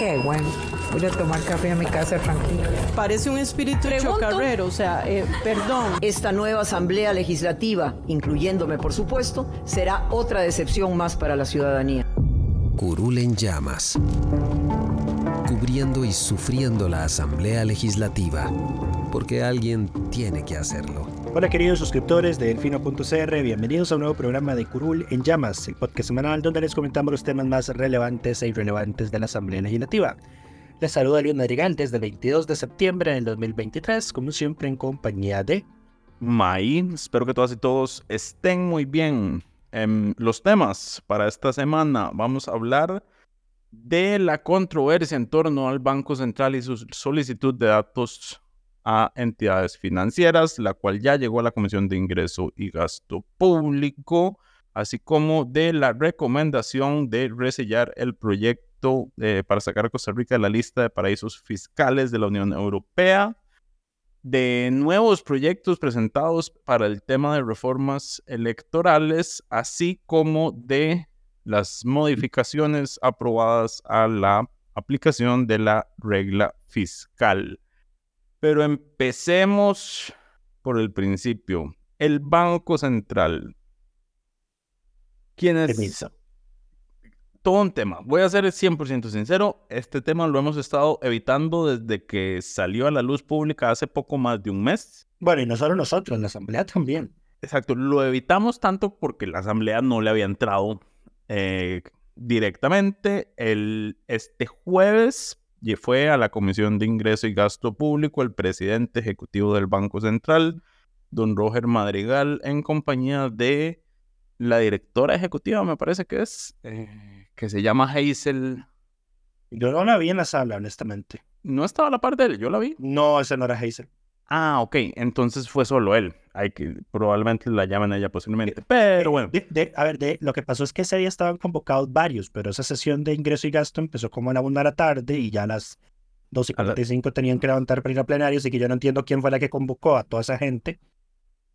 Qué bueno. Voy a tomar café a mi casa tranquilo. Parece un espíritu chocarrero, o sea, eh, perdón. Esta nueva asamblea legislativa, incluyéndome por supuesto, será otra decepción más para la ciudadanía. Curul en llamas. Cubriendo y sufriendo la asamblea legislativa. Porque alguien tiene que hacerlo. Hola queridos suscriptores de Delfino.cr, bienvenidos a un nuevo programa de Curul en Llamas, el podcast semanal donde les comentamos los temas más relevantes e irrelevantes de la Asamblea Legislativa. Les saluda León Madrigal desde el 22 de septiembre del 2023, como siempre en compañía de... May, espero que todas y todos estén muy bien. En los temas para esta semana vamos a hablar de la controversia en torno al Banco Central y su solicitud de datos a entidades financieras, la cual ya llegó a la Comisión de Ingreso y Gasto Público, así como de la recomendación de resellar el proyecto eh, para sacar a Costa Rica de la lista de paraísos fiscales de la Unión Europea, de nuevos proyectos presentados para el tema de reformas electorales, así como de las modificaciones aprobadas a la aplicación de la regla fiscal. Pero empecemos por el principio. El Banco Central. ¿Quién es? Todo un tema. Voy a ser 100% sincero. Este tema lo hemos estado evitando desde que salió a la luz pública hace poco más de un mes. Bueno, y no solo nosotros, la Asamblea también. Exacto. Lo evitamos tanto porque la Asamblea no le había entrado eh, directamente. El, este jueves y fue a la Comisión de Ingreso y Gasto Público el presidente ejecutivo del Banco Central, don Roger Madrigal, en compañía de la directora ejecutiva, me parece que es, eh, que se llama Hazel. Yo no la vi en la sala, honestamente. ¿No estaba a la parte de él? ¿Yo la vi? No, esa no era Hazel. Ah, ok. Entonces fue solo él. Hay que, probablemente la llamen a ella posiblemente. Pero bueno. a ver, de, lo que pasó es que ese día estaban convocados varios, pero esa sesión de ingreso y gasto empezó como a la una de la tarde y ya a las 12.45 tenían que levantar para ir a plenario, así que yo no entiendo quién fue la que convocó a toda esa gente.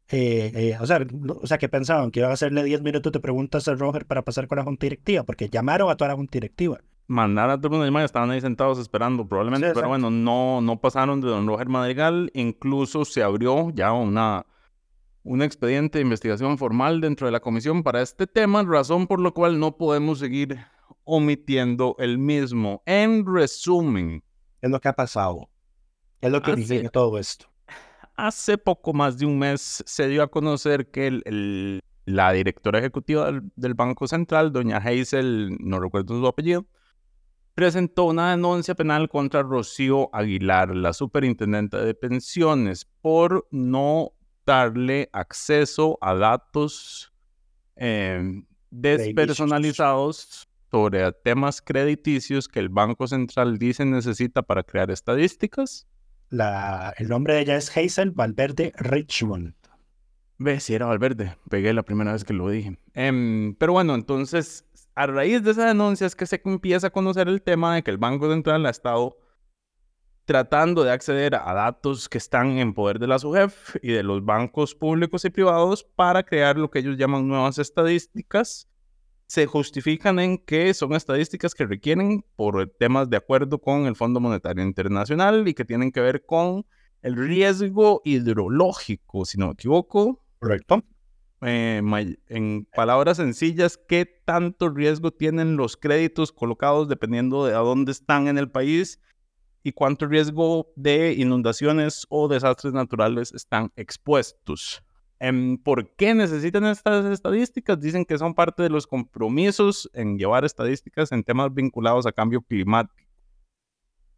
Eh, eh, o, sea, o sea, que pensaban que iban a hacerle 10 minutos de preguntas a Roger para pasar con la junta directiva, porque llamaron a toda la junta directiva mandar a todo el mundo estaban ahí sentados esperando probablemente, pero bueno, no, no pasaron de don Roger Madrigal, incluso se abrió ya una, un expediente de investigación formal dentro de la comisión para este tema, razón por la cual no podemos seguir omitiendo el mismo. En resumen. ¿Qué es lo que ha pasado? ¿Qué es lo que dice todo esto? Hace poco más de un mes se dio a conocer que el, la directora ejecutiva del, del, Banco Central, doña Hazel, no recuerdo su apellido, presentó una denuncia penal contra Rocío Aguilar, la superintendente de pensiones, por no darle acceso a datos em, despersonalizados sobre temas crediticios que el Banco Central dice necesita para crear estadísticas. La, el nombre de ella es Hazel Valverde Richmond. Ve, si era Valverde, pegué la primera vez que lo dije. Em, pero bueno, entonces a raíz de esa denuncia es que se empieza a conocer el tema de que el Banco Central ha estado tratando de acceder a datos que están en poder de la SUGEF y de los bancos públicos y privados para crear lo que ellos llaman nuevas estadísticas. Se justifican en que son estadísticas que requieren por temas de acuerdo con el Fondo Monetario Internacional y que tienen que ver con el riesgo hidrológico, si no me equivoco. Correcto. Eh, en palabras sencillas, ¿qué tanto riesgo tienen los créditos colocados dependiendo de a dónde están en el país y cuánto riesgo de inundaciones o desastres naturales están expuestos? Em, ¿Por qué necesitan estas estadísticas? Dicen que son parte de los compromisos en llevar estadísticas en temas vinculados a cambio climático.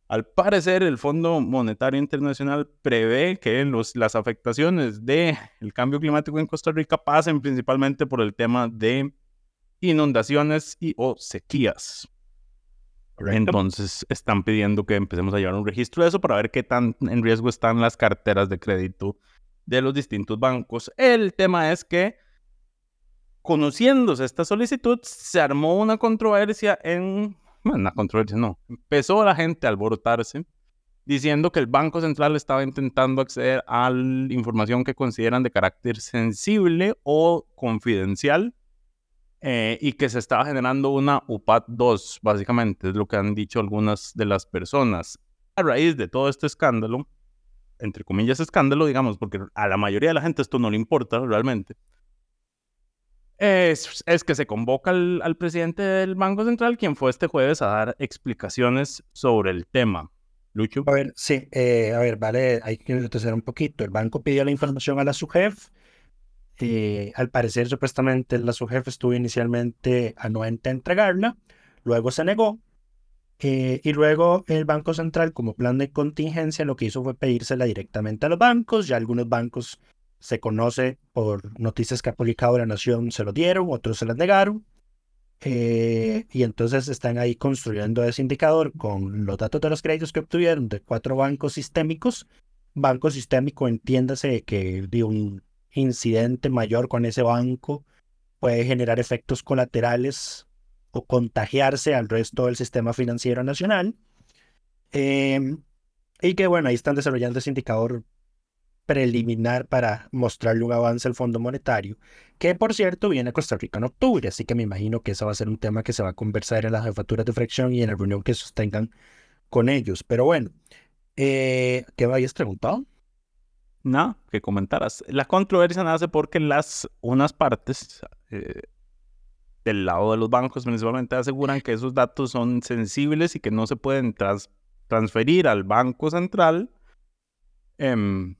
Al parecer, el Fondo Monetario Internacional prevé que los, las afectaciones del cambio climático en Costa Rica pasen principalmente por el tema de inundaciones y o sequías. Entonces están pidiendo que empecemos a llevar un registro de eso para ver qué tan en riesgo están las carteras de crédito de los distintos bancos. El tema es que, conociéndose esta solicitud, se armó una controversia en... Una controversia no. Empezó la gente a alborotarse diciendo que el Banco Central estaba intentando acceder a la información que consideran de carácter sensible o confidencial eh, y que se estaba generando una UPAT 2, básicamente, es lo que han dicho algunas de las personas. A raíz de todo este escándalo, entre comillas escándalo, digamos, porque a la mayoría de la gente esto no le importa realmente, es, que se convoca al, al presidente del Banco Central, quien fue este jueves a dar explicaciones sobre el tema. Lucho. A ver, sí, eh, a ver, vale, hay que retroceder un poquito. El banco pidió la información a la SUGEF. Eh, al parecer, supuestamente, la SUGEF estuvo inicialmente anuente a entregarla, luego se negó. Eh, y luego el Banco Central, como plan de contingencia, lo que hizo fue pedírsela directamente a los bancos. Ya algunos bancos se conoce por noticias que ha publicado la Nación, se lo dieron, otros se las negaron. Eh, y entonces están ahí construyendo ese indicador con los datos de los créditos que obtuvieron de cuatro bancos sistémicos. Banco sistémico, entiéndase que de un incidente mayor con ese banco puede generar efectos colaterales o contagiarse al resto del sistema financiero nacional. Em, y que bueno, ahí están desarrollando ese indicador preliminar para mostrarle un avance al Fondo Monetario, que por cierto viene a Costa Rica en octubre, así que me imagino que eso va a ser un tema que se va a conversar en las jefaturas de fracción y en la reunión que sostengan con ellos. Pero bueno, eh, ¿qué me habías preguntado? No, que comentaras. La controversia nace porque las unas partes eh, del lado de los bancos principalmente aseguran que esos datos son sensibles y que no se pueden transferir al Banco Central. Em,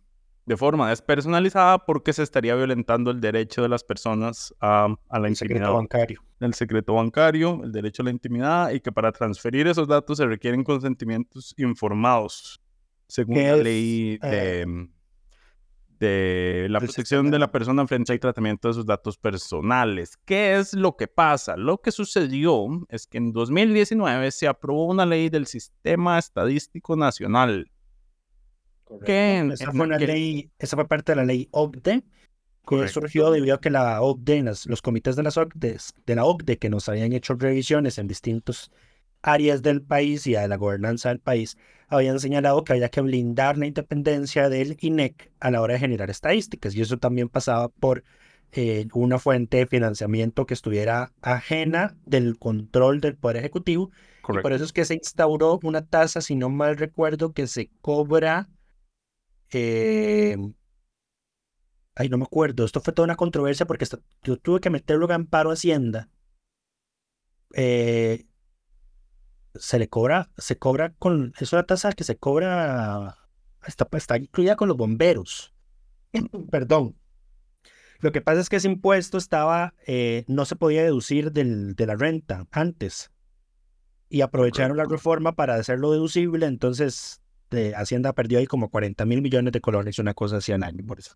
de forma despersonalizada porque se estaría violentando el derecho de las personas a, a la el Secreto bancario. El secreto bancario, el derecho a la intimidad y que para transferir esos datos se requieren consentimientos informados, según la ley de, eh, de la protección de la persona frente al tratamiento de sus datos personales. ¿Qué es lo que pasa? Lo que sucedió es que en 2019 se aprobó una ley del Sistema Estadístico Nacional esa, fue una ley, esa fue parte de la ley OCDE, que surgió debido a que la OCDE, los comités de, las OCDE, de la OCDE que nos habían hecho revisiones en distintas áreas del país y de la gobernanza del país, habían señalado que había que blindar la independencia del INEC a la hora de generar estadísticas. Y eso también pasaba por eh, una fuente de financiamiento que estuviera ajena del control del Poder Ejecutivo. Y por eso es que se instauró una tasa, si no mal recuerdo, que se cobra eh, ay, no me acuerdo. Esto fue toda una controversia porque yo tuve que meterlo en amparo a Hacienda. Eh, se le cobra, se cobra con, es una tasa que se cobra, está, está incluida con los bomberos. Perdón. Lo que pasa es que ese impuesto estaba, eh, no se podía deducir del, de la renta antes. Y aprovecharon la reforma para hacerlo deducible, entonces Hacienda perdió ahí como 40 mil millones de colones, una cosa así al año por eso.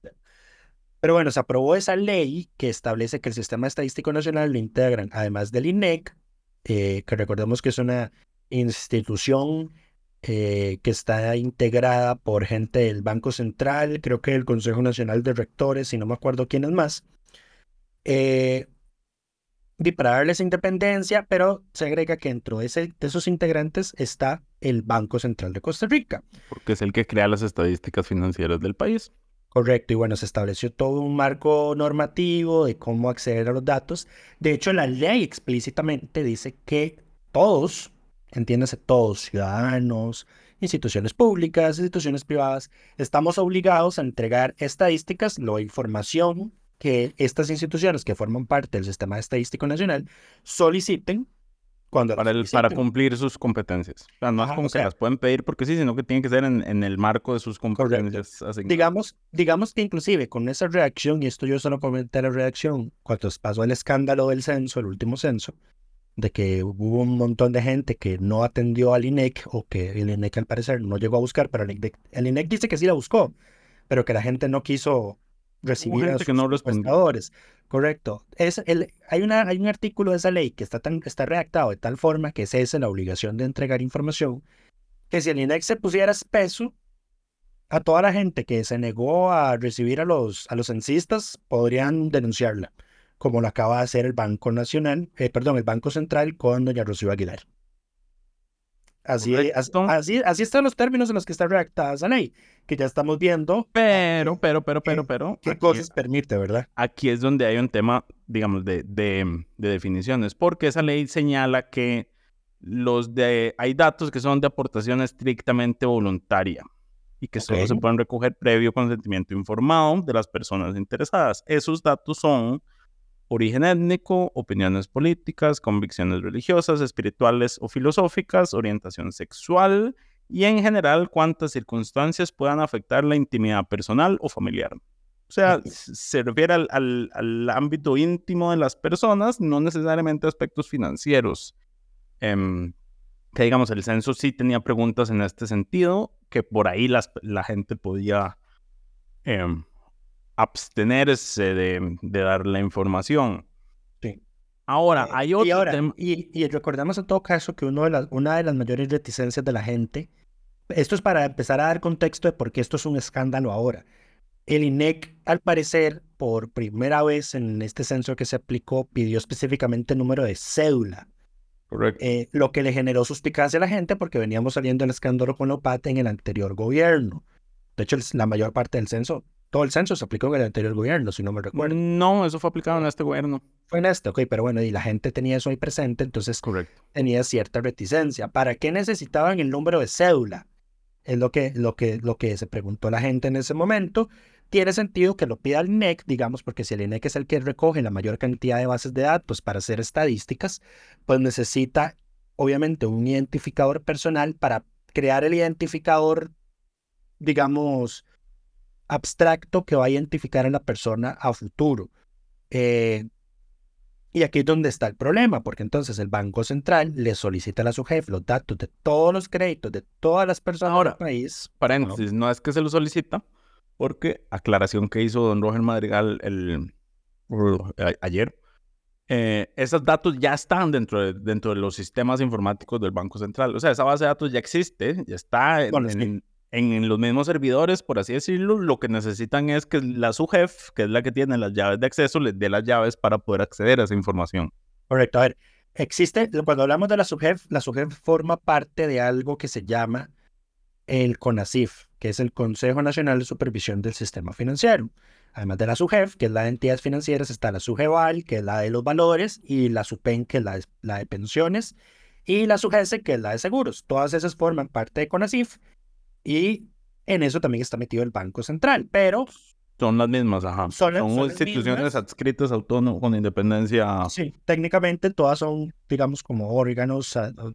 Pero bueno, se aprobó esa ley que establece que el Sistema Estadístico Nacional lo integran, además del INEC, eh, que recordemos que es una institución eh, que está integrada por gente del Banco Central, creo que el Consejo Nacional de Rectores, y no me acuerdo quiénes más. Eh, y para darles independencia, pero se agrega que dentro de, ese, de esos integrantes está el Banco Central de Costa Rica. Porque es el que crea las estadísticas financieras del país. Correcto, y bueno, se estableció todo un marco normativo de cómo acceder a los datos. De hecho, la ley explícitamente dice que todos, entiéndase todos, ciudadanos, instituciones públicas, instituciones privadas, estamos obligados a entregar estadísticas, la información que estas instituciones que forman parte del Sistema Estadístico Nacional soliciten cuando para, para cumplir sus competencias. O sea, no es como que las pueden pedir porque sí, sino que tiene que ser en, en el marco de sus competencias. Digamos, digamos que inclusive con esa reacción, y esto yo solo comenté la reacción, cuando pasó el escándalo del censo, el último censo, de que hubo un montón de gente que no atendió al INEC o que el INEC al parecer no llegó a buscar, pero el INEC, el INEC dice que sí la buscó, pero que la gente no quiso recibir a sus que no prestadores. Correcto. Es el, hay, una, hay un artículo de esa ley que está, tan, está redactado de tal forma que es esa la obligación de entregar información, que si el INEC se pusiera espeso, a toda la gente que se negó a recibir a los, a los censistas podrían denunciarla, como lo acaba de hacer el Banco Nacional, eh, perdón, el Banco Central con doña Rocío Aguilar. Así, así, así están los términos en los que está redactada esa ley, que ya estamos viendo Pero, pero, pero, pero, pero. qué aquí- cosas permite, ¿verdad? aquí es donde hay un tema, digamos, de, de, de definiciones, porque esa ley señala que los de, hay datos que son de aportación estrictamente voluntaria y que solo se pueden recoger previo consentimiento informado de las personas interesadas. Esos datos son origen étnico, opiniones políticas, convicciones religiosas, espirituales o filosóficas, orientación sexual y en general cuántas circunstancias puedan afectar la intimidad personal o familiar. O sea, se refiere al, al- al ámbito íntimo de las personas, no necesariamente aspectos financieros. Em, que digamos, el censo sí tenía preguntas en este sentido, que por ahí las, la gente podía em, abstenerse de, de dar la información. Sí. Ahora, Eh, hay otro y ahora, y recordemos en todo caso que uno de las, una de las mayores reticencias de la gente, esto es para empezar a dar contexto de por qué esto es un escándalo ahora. El INEC, al parecer, por primera vez en este censo que se aplicó, pidió específicamente el número de cédula, Correcto. eh, lo que le generó suspicacia a la gente porque veníamos saliendo del escándalo con la OPAT en el anterior gobierno. De hecho, el- la mayor parte del censo, todo el censo se aplicó en el anterior gobierno, si no me recuerdo. No, eso fue aplicado en este gobierno. Fue en este, ok, pero bueno, y la gente tenía eso ahí presente, entonces Correcto. tenía cierta reticencia. ¿Para qué necesitaban el número de cédula? Es lo que, lo que, lo que se preguntó la gente en ese momento. Tiene sentido que lo pida el INEC, digamos, porque si el INEC es el que recoge la mayor cantidad de bases de datos para hacer estadísticas, pues necesita, obviamente, un identificador personal para crear el identificador, digamos, abstracto que va a identificar a la persona a futuro. Eh, y aquí es donde está el problema, porque entonces el Banco Central le solicita a la SUGEF los datos de todos los créditos de todas las personas Ahora, del país. Paréntesis, no es que se lo solicita, porque aclaración que hizo don Roger Madrigal el, a- ayer, eh, esos datos ya están dentro de, dentro de los sistemas informáticos del Banco Central. O sea, esa base de datos ya existe, ya está en, Bueno, sí. en- en los mismos servidores, por así decirlo. Lo que necesitan es que la SUGEF, que es la que tiene las llaves de acceso, les dé las llaves para poder acceder a esa información. Correcto. A ver, existe, cuando hablamos de la SUGEF, la SUGEF forma parte de algo que se llama el CONACIF, que es el Consejo Nacional de Supervisión del Sistema Financiero. Además de la SUGEF, que es la de entidades financieras, está la SUGEVAL, que es la de los valores, y la SUPEN, que es la de, pensiones, y la SUGESE, que es la de seguros. Todas esas forman parte de CONACIF, y en eso también está metido el Banco Central, pero Son las mismas, ajá. Son son las instituciones adscritas autónomas con independencia. Sí, técnicamente todas son, digamos, como órganos, ah, ah,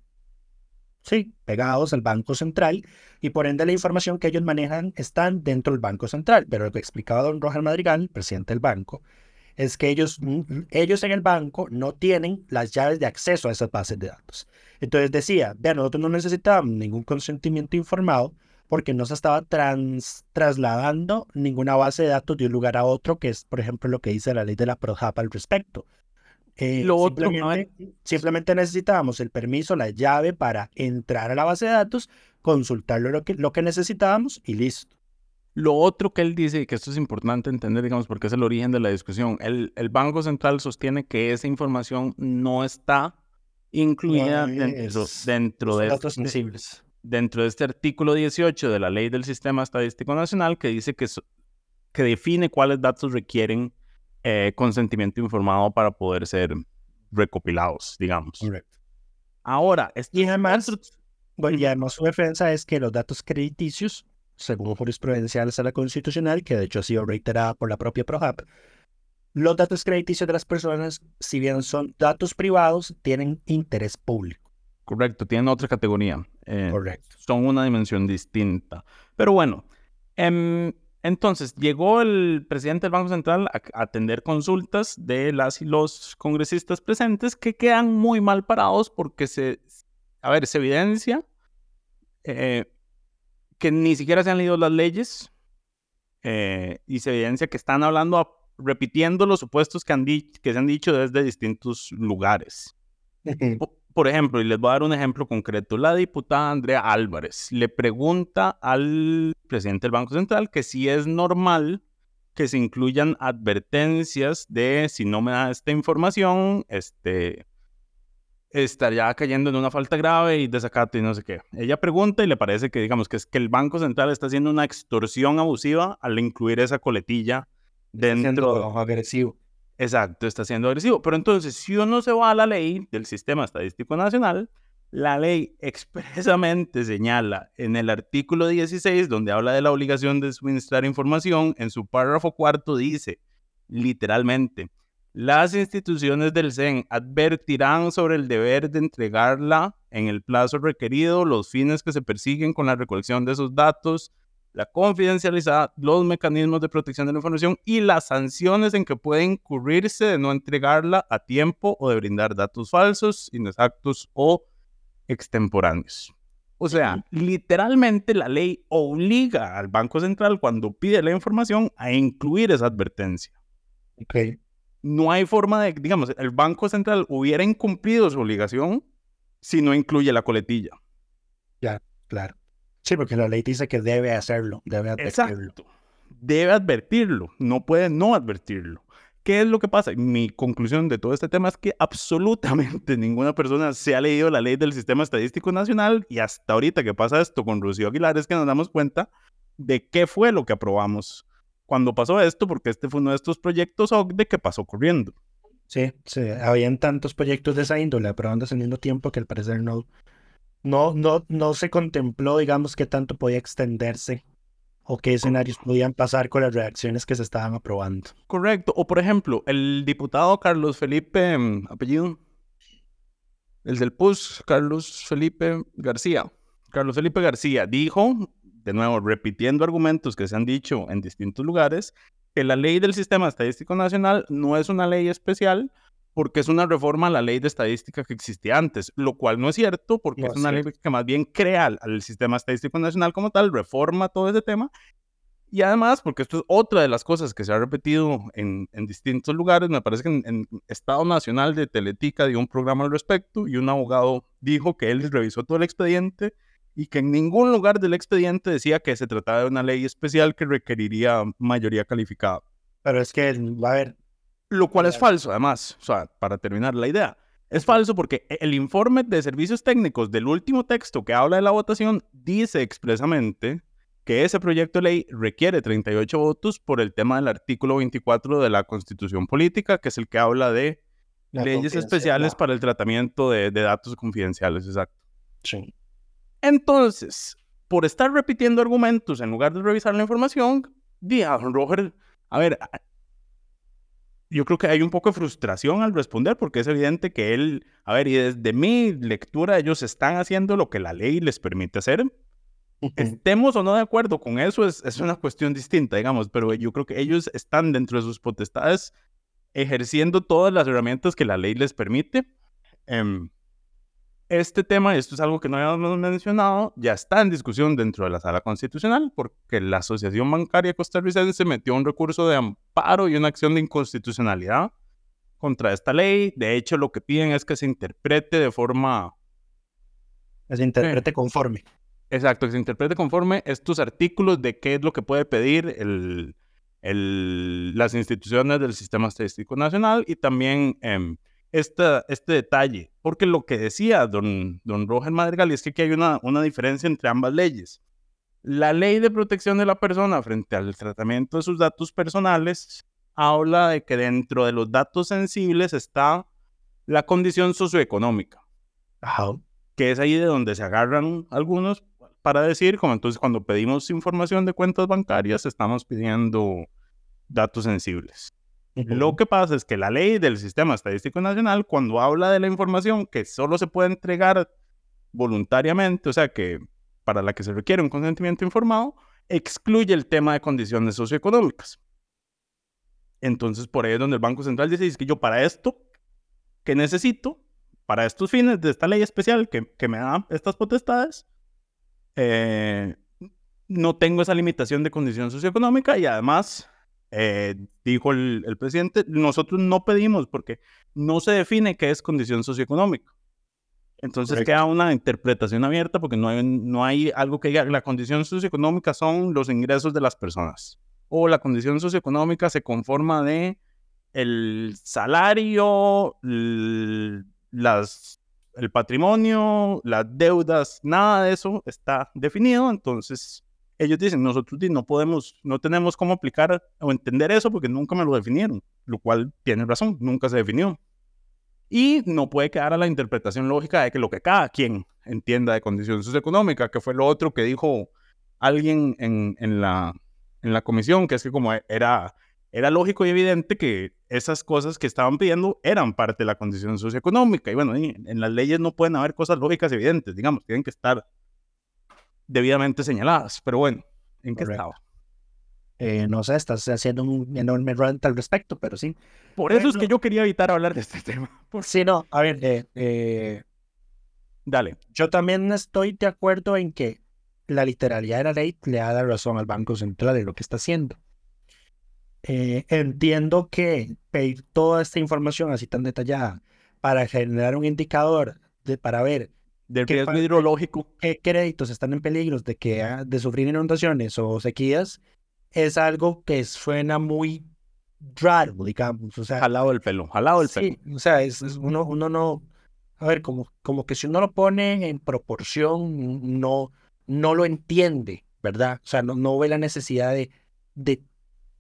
sí, pegados al Banco Central y por ende la información que ellos manejan están dentro del Banco Central. Pero lo que explicaba don Roger Madrigal, presidente del banco, es que ellos, mm, ellos en el banco no tienen las llaves de acceso a esas bases de datos. Entonces decía, vean, nosotros no necesitábamos ningún consentimiento informado porque no se estaba trans- trasladando ninguna base de datos de un lugar a otro, que es, por ejemplo, lo que dice la ley de la PROJAP al respecto. Eh, Lo otro, a simplemente, simplemente necesitábamos el permiso, la llave para entrar a la base de datos, consultarlo lo que, lo que necesitábamos y listo. Lo otro que él dice, y que esto es importante entender, digamos, porque es el origen de la discusión, el, el Banco Central sostiene que esa información no está incluida No dentro, es- dentro, Son de, datos este- sensibles. Dentro de este artículo 18 de la Ley del Sistema Estadístico Nacional que dice que, so- que define cuáles datos requieren eh, consentimiento informado para poder ser recopilados, digamos. Correcto. Ahora, Y además, bueno, y además su defensa es que los datos crediticios, según jurisprudencia de la Sala Constitucional, que de hecho ha sido reiterada por la propia PROJAP, los datos crediticios de las personas, si bien son datos privados, tienen interés público. Correcto, tienen otra categoría. eh, Correcto. son una dimensión distinta. Pero bueno, em, entonces llegó el presidente del Banco Central a, a atender consultas de las y los congresistas presentes que quedan muy mal parados porque se, a ver, se evidencia eh, que ni siquiera se han leído las leyes, eh, y se evidencia que están hablando, repitiendo los supuestos que, han que se han dicho desde distintos lugares. Por ejemplo, y les voy a dar un ejemplo concreto, la diputada Andrea Álvarez le pregunta al presidente del Banco Central que si es normal que se incluyan advertencias de si no me da esta información, este, estaría cayendo en una falta grave y desacato y no sé qué. Ella pregunta y le parece que, digamos, que es que el Banco Central está haciendo una extorsión abusiva al incluir esa coletilla dentro. agresivo. Exacto, está siendo agresivo. Pero entonces, si uno se va a la ley del Sistema Estadístico Nacional, la ley expresamente señala en el artículo 16, donde habla de la obligación de suministrar información, en su párrafo cuarto dice, literalmente, las instituciones del CEN advertirán sobre el deber de entregarla en el plazo requerido, los fines que se persiguen con la recolección de esos datos, la confidencialidad, los mecanismos de protección de la información y las sanciones en que puede incurrirse de no entregarla a tiempo o de brindar datos falsos, inexactos o extemporáneos. O sea, literalmente la ley obliga al Banco Central cuando pide la información a incluir esa advertencia. Ok. No hay forma de, digamos, el Banco Central hubiera incumplido su obligación si no incluye la coletilla. Ya, claro. Sí, porque la ley dice que debe hacerlo, debe advertirlo. Exacto. Debe advertirlo, no puede no advertirlo. ¿Qué es lo que pasa? Mi conclusión de todo este tema es que absolutamente ninguna persona se ha leído la ley del Sistema Estadístico Nacional y hasta ahorita que pasa esto con Rocío Aguilar es que nos damos cuenta de qué fue lo que aprobamos cuando pasó esto, porque este fue uno de estos proyectos OCDE que pasó corriendo. Sí, sí, habían tantos proyectos de esa índole aprobando al mismo tiempo que al parecer no, no, no, no se contempló, digamos, qué tanto podía extenderse o qué escenarios podían pasar con las reacciones que se estaban aprobando. Correcto. O por ejemplo, el diputado Carlos Felipe, mm, apellido, el del PUS, Carlos Felipe García. Carlos Felipe García dijo, de nuevo, repitiendo argumentos que se han dicho en distintos lugares, que la ley del Sistema Estadístico Nacional no es una ley especial, porque es una reforma a la ley de estadística que existía antes, lo cual no es cierto, porque es una ley que más bien crea al, sistema estadístico nacional como tal, reforma todo ese tema, y además, porque esto es otra de las cosas que se ha repetido en, distintos lugares, me parece que en, Estado Nacional de Teletica dio un programa al respecto y un abogado dijo que él revisó todo el expediente y que en ningún lugar del expediente decía que se trataba de una ley especial que requeriría mayoría calificada. Pero es que, a ver, lo cual es falso, además, o sea, para terminar la idea. Es falso porque e, el informe de servicios técnicos del último texto que habla de la votación dice expresamente que ese proyecto de ley requiere 38 votos por el tema del artículo 24 de la Constitución Política, que es el que habla de leyes especiales para el tratamiento de, datos confidenciales, exacto. Sí. Entonces, por estar repitiendo argumentos en lugar de revisar la información, di a Roger, a ver, yo creo que hay un poco de frustración al responder porque es evidente que él, a ver, y desde mi lectura ellos están haciendo lo que la ley les permite hacer. Estemos o no de acuerdo con eso es, es una cuestión distinta, digamos, pero yo creo que ellos están dentro de sus potestades ejerciendo todas las herramientas que la ley les permite. Em, este tema, y esto es algo que no habíamos mencionado, ya está en discusión dentro de la sala constitucional porque la Asociación Bancaria Costarricense metió un recurso de amparo y una acción de inconstitucionalidad contra esta ley. De hecho, lo que piden es que se interprete de forma... Que se interprete conforme. Exacto, que se interprete conforme estos artículos de qué es lo que puede pedir el, el, las instituciones del Sistema Estadístico Nacional y también... Eh, este detalle, porque lo que decía don, don Roger Madrigal es que aquí hay una, una diferencia entre ambas leyes. La ley de protección de la persona frente al tratamiento de sus datos personales habla de que dentro de los datos sensibles está la condición socioeconómica, que es ahí de donde se agarran algunos para decir, como entonces cuando pedimos información de cuentas bancarias, estamos pidiendo datos sensibles. Lo que pasa es que la ley del Sistema Estadístico Nacional, cuando habla de la información que solo se puede entregar voluntariamente, o sea, que para la que se requiere un consentimiento informado, excluye el tema de condiciones socioeconómicas. Entonces, por ahí es donde el Banco Central dice, es que yo para esto que necesito, para estos fines de esta ley especial que, que me da estas potestades, eh, no tengo esa limitación de condición socioeconómica y además, eh, dijo el, el, presidente, nosotros no pedimos porque no se define qué es condición socioeconómica. Entonces queda una interpretación abierta porque no hay, no hay algo que diga la condición socioeconómica son los ingresos de las personas o la condición socioeconómica se conforma de el salario, las, el patrimonio, las deudas, nada de eso está definido. Entonces, ellos dicen, nosotros no podemos, no tenemos cómo aplicar o entender eso porque nunca me lo definieron, lo cual tiene razón, nunca se definió. Y no puede quedar a la interpretación lógica de que lo que cada quien entienda de condición socioeconómica, que fue lo otro que dijo alguien en, en, la, en la comisión, que es que como era, era lógico y evidente que esas cosas que estaban pidiendo eran parte de la condición socioeconómica. Y bueno, en, las leyes no pueden haber cosas lógicas evidentes, digamos, tienen que estar debidamente señaladas. Pero bueno, ¿en qué estaba? Eh, no sé, estás haciendo un enorme rant al respecto, pero sí. Por eso es que yo quería evitar hablar de este tema. Por... Sí, no, a ver, eh, eh, dale. Yo también estoy de acuerdo en que la literalidad de la ley le da la razón al Banco Central de lo que está haciendo. entiendo que pedir toda esta información así tan detallada para generar un indicador de, para ver del riesgo hidrológico. ¿Qué créditos están en peligro de, que, de sufrir inundaciones o sequías? es algo que suena muy raro, digamos. O sea, jalado el pelo, jalado el pelo. O sea, es, uno, uno no, a ver, como, como que si uno lo pone en proporción, no, no lo entiende, ¿verdad? O sea, no, no ve la necesidad de, de,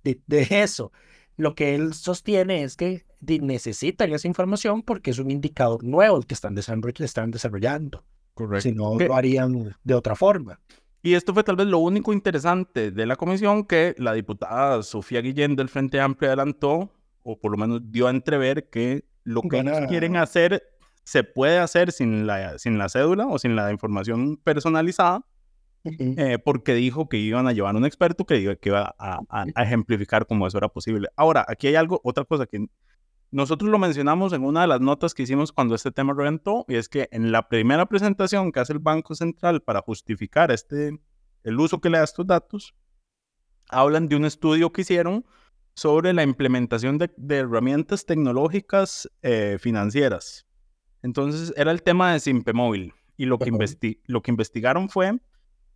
de, eso. Lo que él sostiene es que necesitan esa información porque es un indicador nuevo que están, están desarrollando. Correcto. Si no, lo harían de otra forma. Y esto fue tal vez lo único interesante de la comisión que la diputada Sofía Guillén del Frente Amplio adelantó, o por lo menos dio a entrever que lo que ellos quieren hacer se puede hacer sin la, sin la cédula o sin la información personalizada, eh, porque dijo que iban a llevar un experto que, que iba a, a, ejemplificar cómo eso era posible. Ahora, aquí hay algo, otra cosa que nosotros lo mencionamos en una de las notas que hicimos cuando este tema reventó, y es que en la primera presentación que hace el Banco Central para justificar este, el uso que le da a estos datos, hablan de un estudio que hicieron sobre la implementación de, herramientas tecnológicas eh, financieras. Entonces era el tema de Simpe Móvil, y lo que, lo que investigaron fue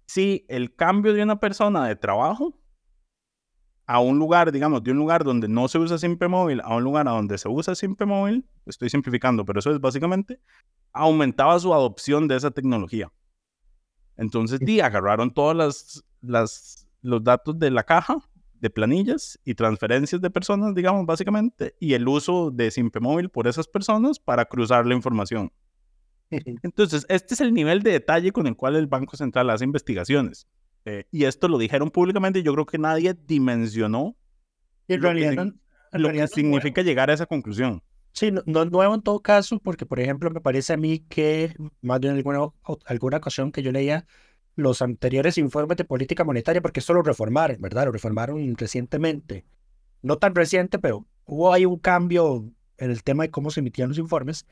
si el cambio de una persona de trabajo a un lugar, digamos, de un lugar donde no se usa Simpe Móvil a un lugar a donde se usa Simpe Móvil, estoy simplificando, pero eso es básicamente, aumentaba su adopción de esa tecnología. Entonces, di, agarraron todos las, las, los datos de la caja de planillas y transferencias de personas, digamos, básicamente, y el uso de Simpe Móvil por esas personas para cruzar la información. Entonces, este es el nivel de detalle con el cual el Banco Central hace investigaciones. Eh, y esto lo dijeron públicamente y yo creo que nadie dimensionó en realidad, lo que, significa llegar a esa conclusión. Sí, no, es nuevo en todo caso, porque por ejemplo me parece a mí que más de alguna, alguna ocasión que yo leía los anteriores informes de política monetaria, porque esto lo reformaron, ¿verdad? Lo reformaron recientemente. No tan reciente, pero hubo ahí un cambio en el tema de cómo se emitían los informes.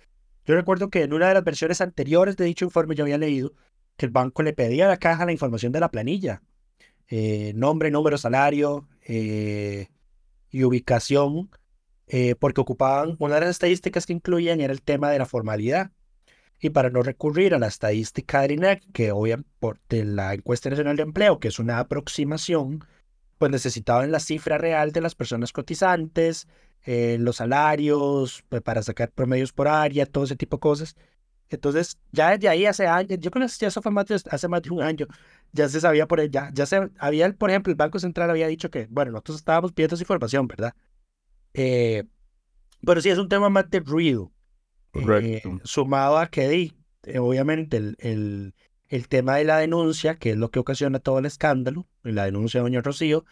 Yo recuerdo que en una de las versiones anteriores de dicho informe yo había leído que el banco le pedía a la caja la información de la planilla, eh, nombre, número, salario eh, y ubicación, eh, porque ocupaban una de las estadísticas que incluían era el tema de la formalidad. Y para no recurrir a la estadística del INEC, que obviamente la encuesta nacional de empleo, que es una aproximación, pues necesitaban la cifra real de las personas cotizantes, los salarios, pues, para sacar promedios por área, todo ese tipo de cosas. Entonces, ya desde ahí hace años, yo creo que eso fue más de, hace más de un año, ya se sabía por ya, ya se había, por ejemplo, el Banco Central había dicho que, bueno, nosotros estábamos pidiendo esa información, ¿verdad? Eh, pero sí es un tema más de ruido. Eh, sumado a que, eh, obviamente, el, el, el, tema de la denuncia, que es lo que ocasiona todo el escándalo, la denuncia de Doña Rocío,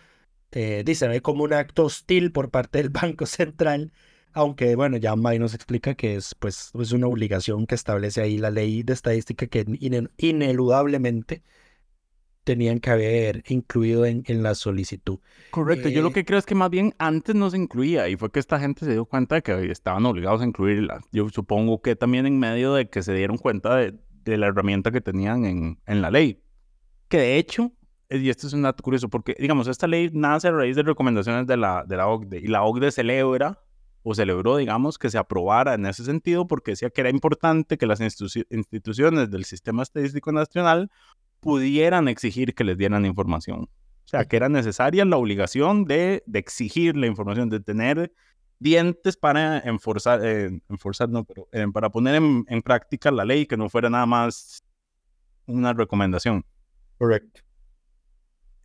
dice, ve como un acto hostil por parte del Banco Central aunque bueno, ya May nos explica que es pues es una obligación que establece ahí la ley de estadística que ineludablemente tenían que haber incluido en, en la solicitud. Correcto, yo lo eh, que creo es que más bien antes no se incluía y fue que esta gente se dio cuenta de que estaban obligados a incluirla. Yo supongo que también en medio de que se dieron cuenta de, de la herramienta que tenían en, en la ley. Que de hecho, eh, y esto es un dato curioso, porque, digamos, esta ley nace a raíz de recomendaciones de la, de la OCDE, y la OCDE celebra, o celebró, digamos, que se aprobara en ese sentido, porque decía que era importante que las instituciones del Sistema Estadístico Nacional pudieran exigir que les dieran información. O sea, que era necesaria la obligación de, de exigir la información, de tener dientes para enforzar, eh, enforzar no, pero eh, para poner en, en, práctica la ley, que no fuera nada más una recomendación. Correcto.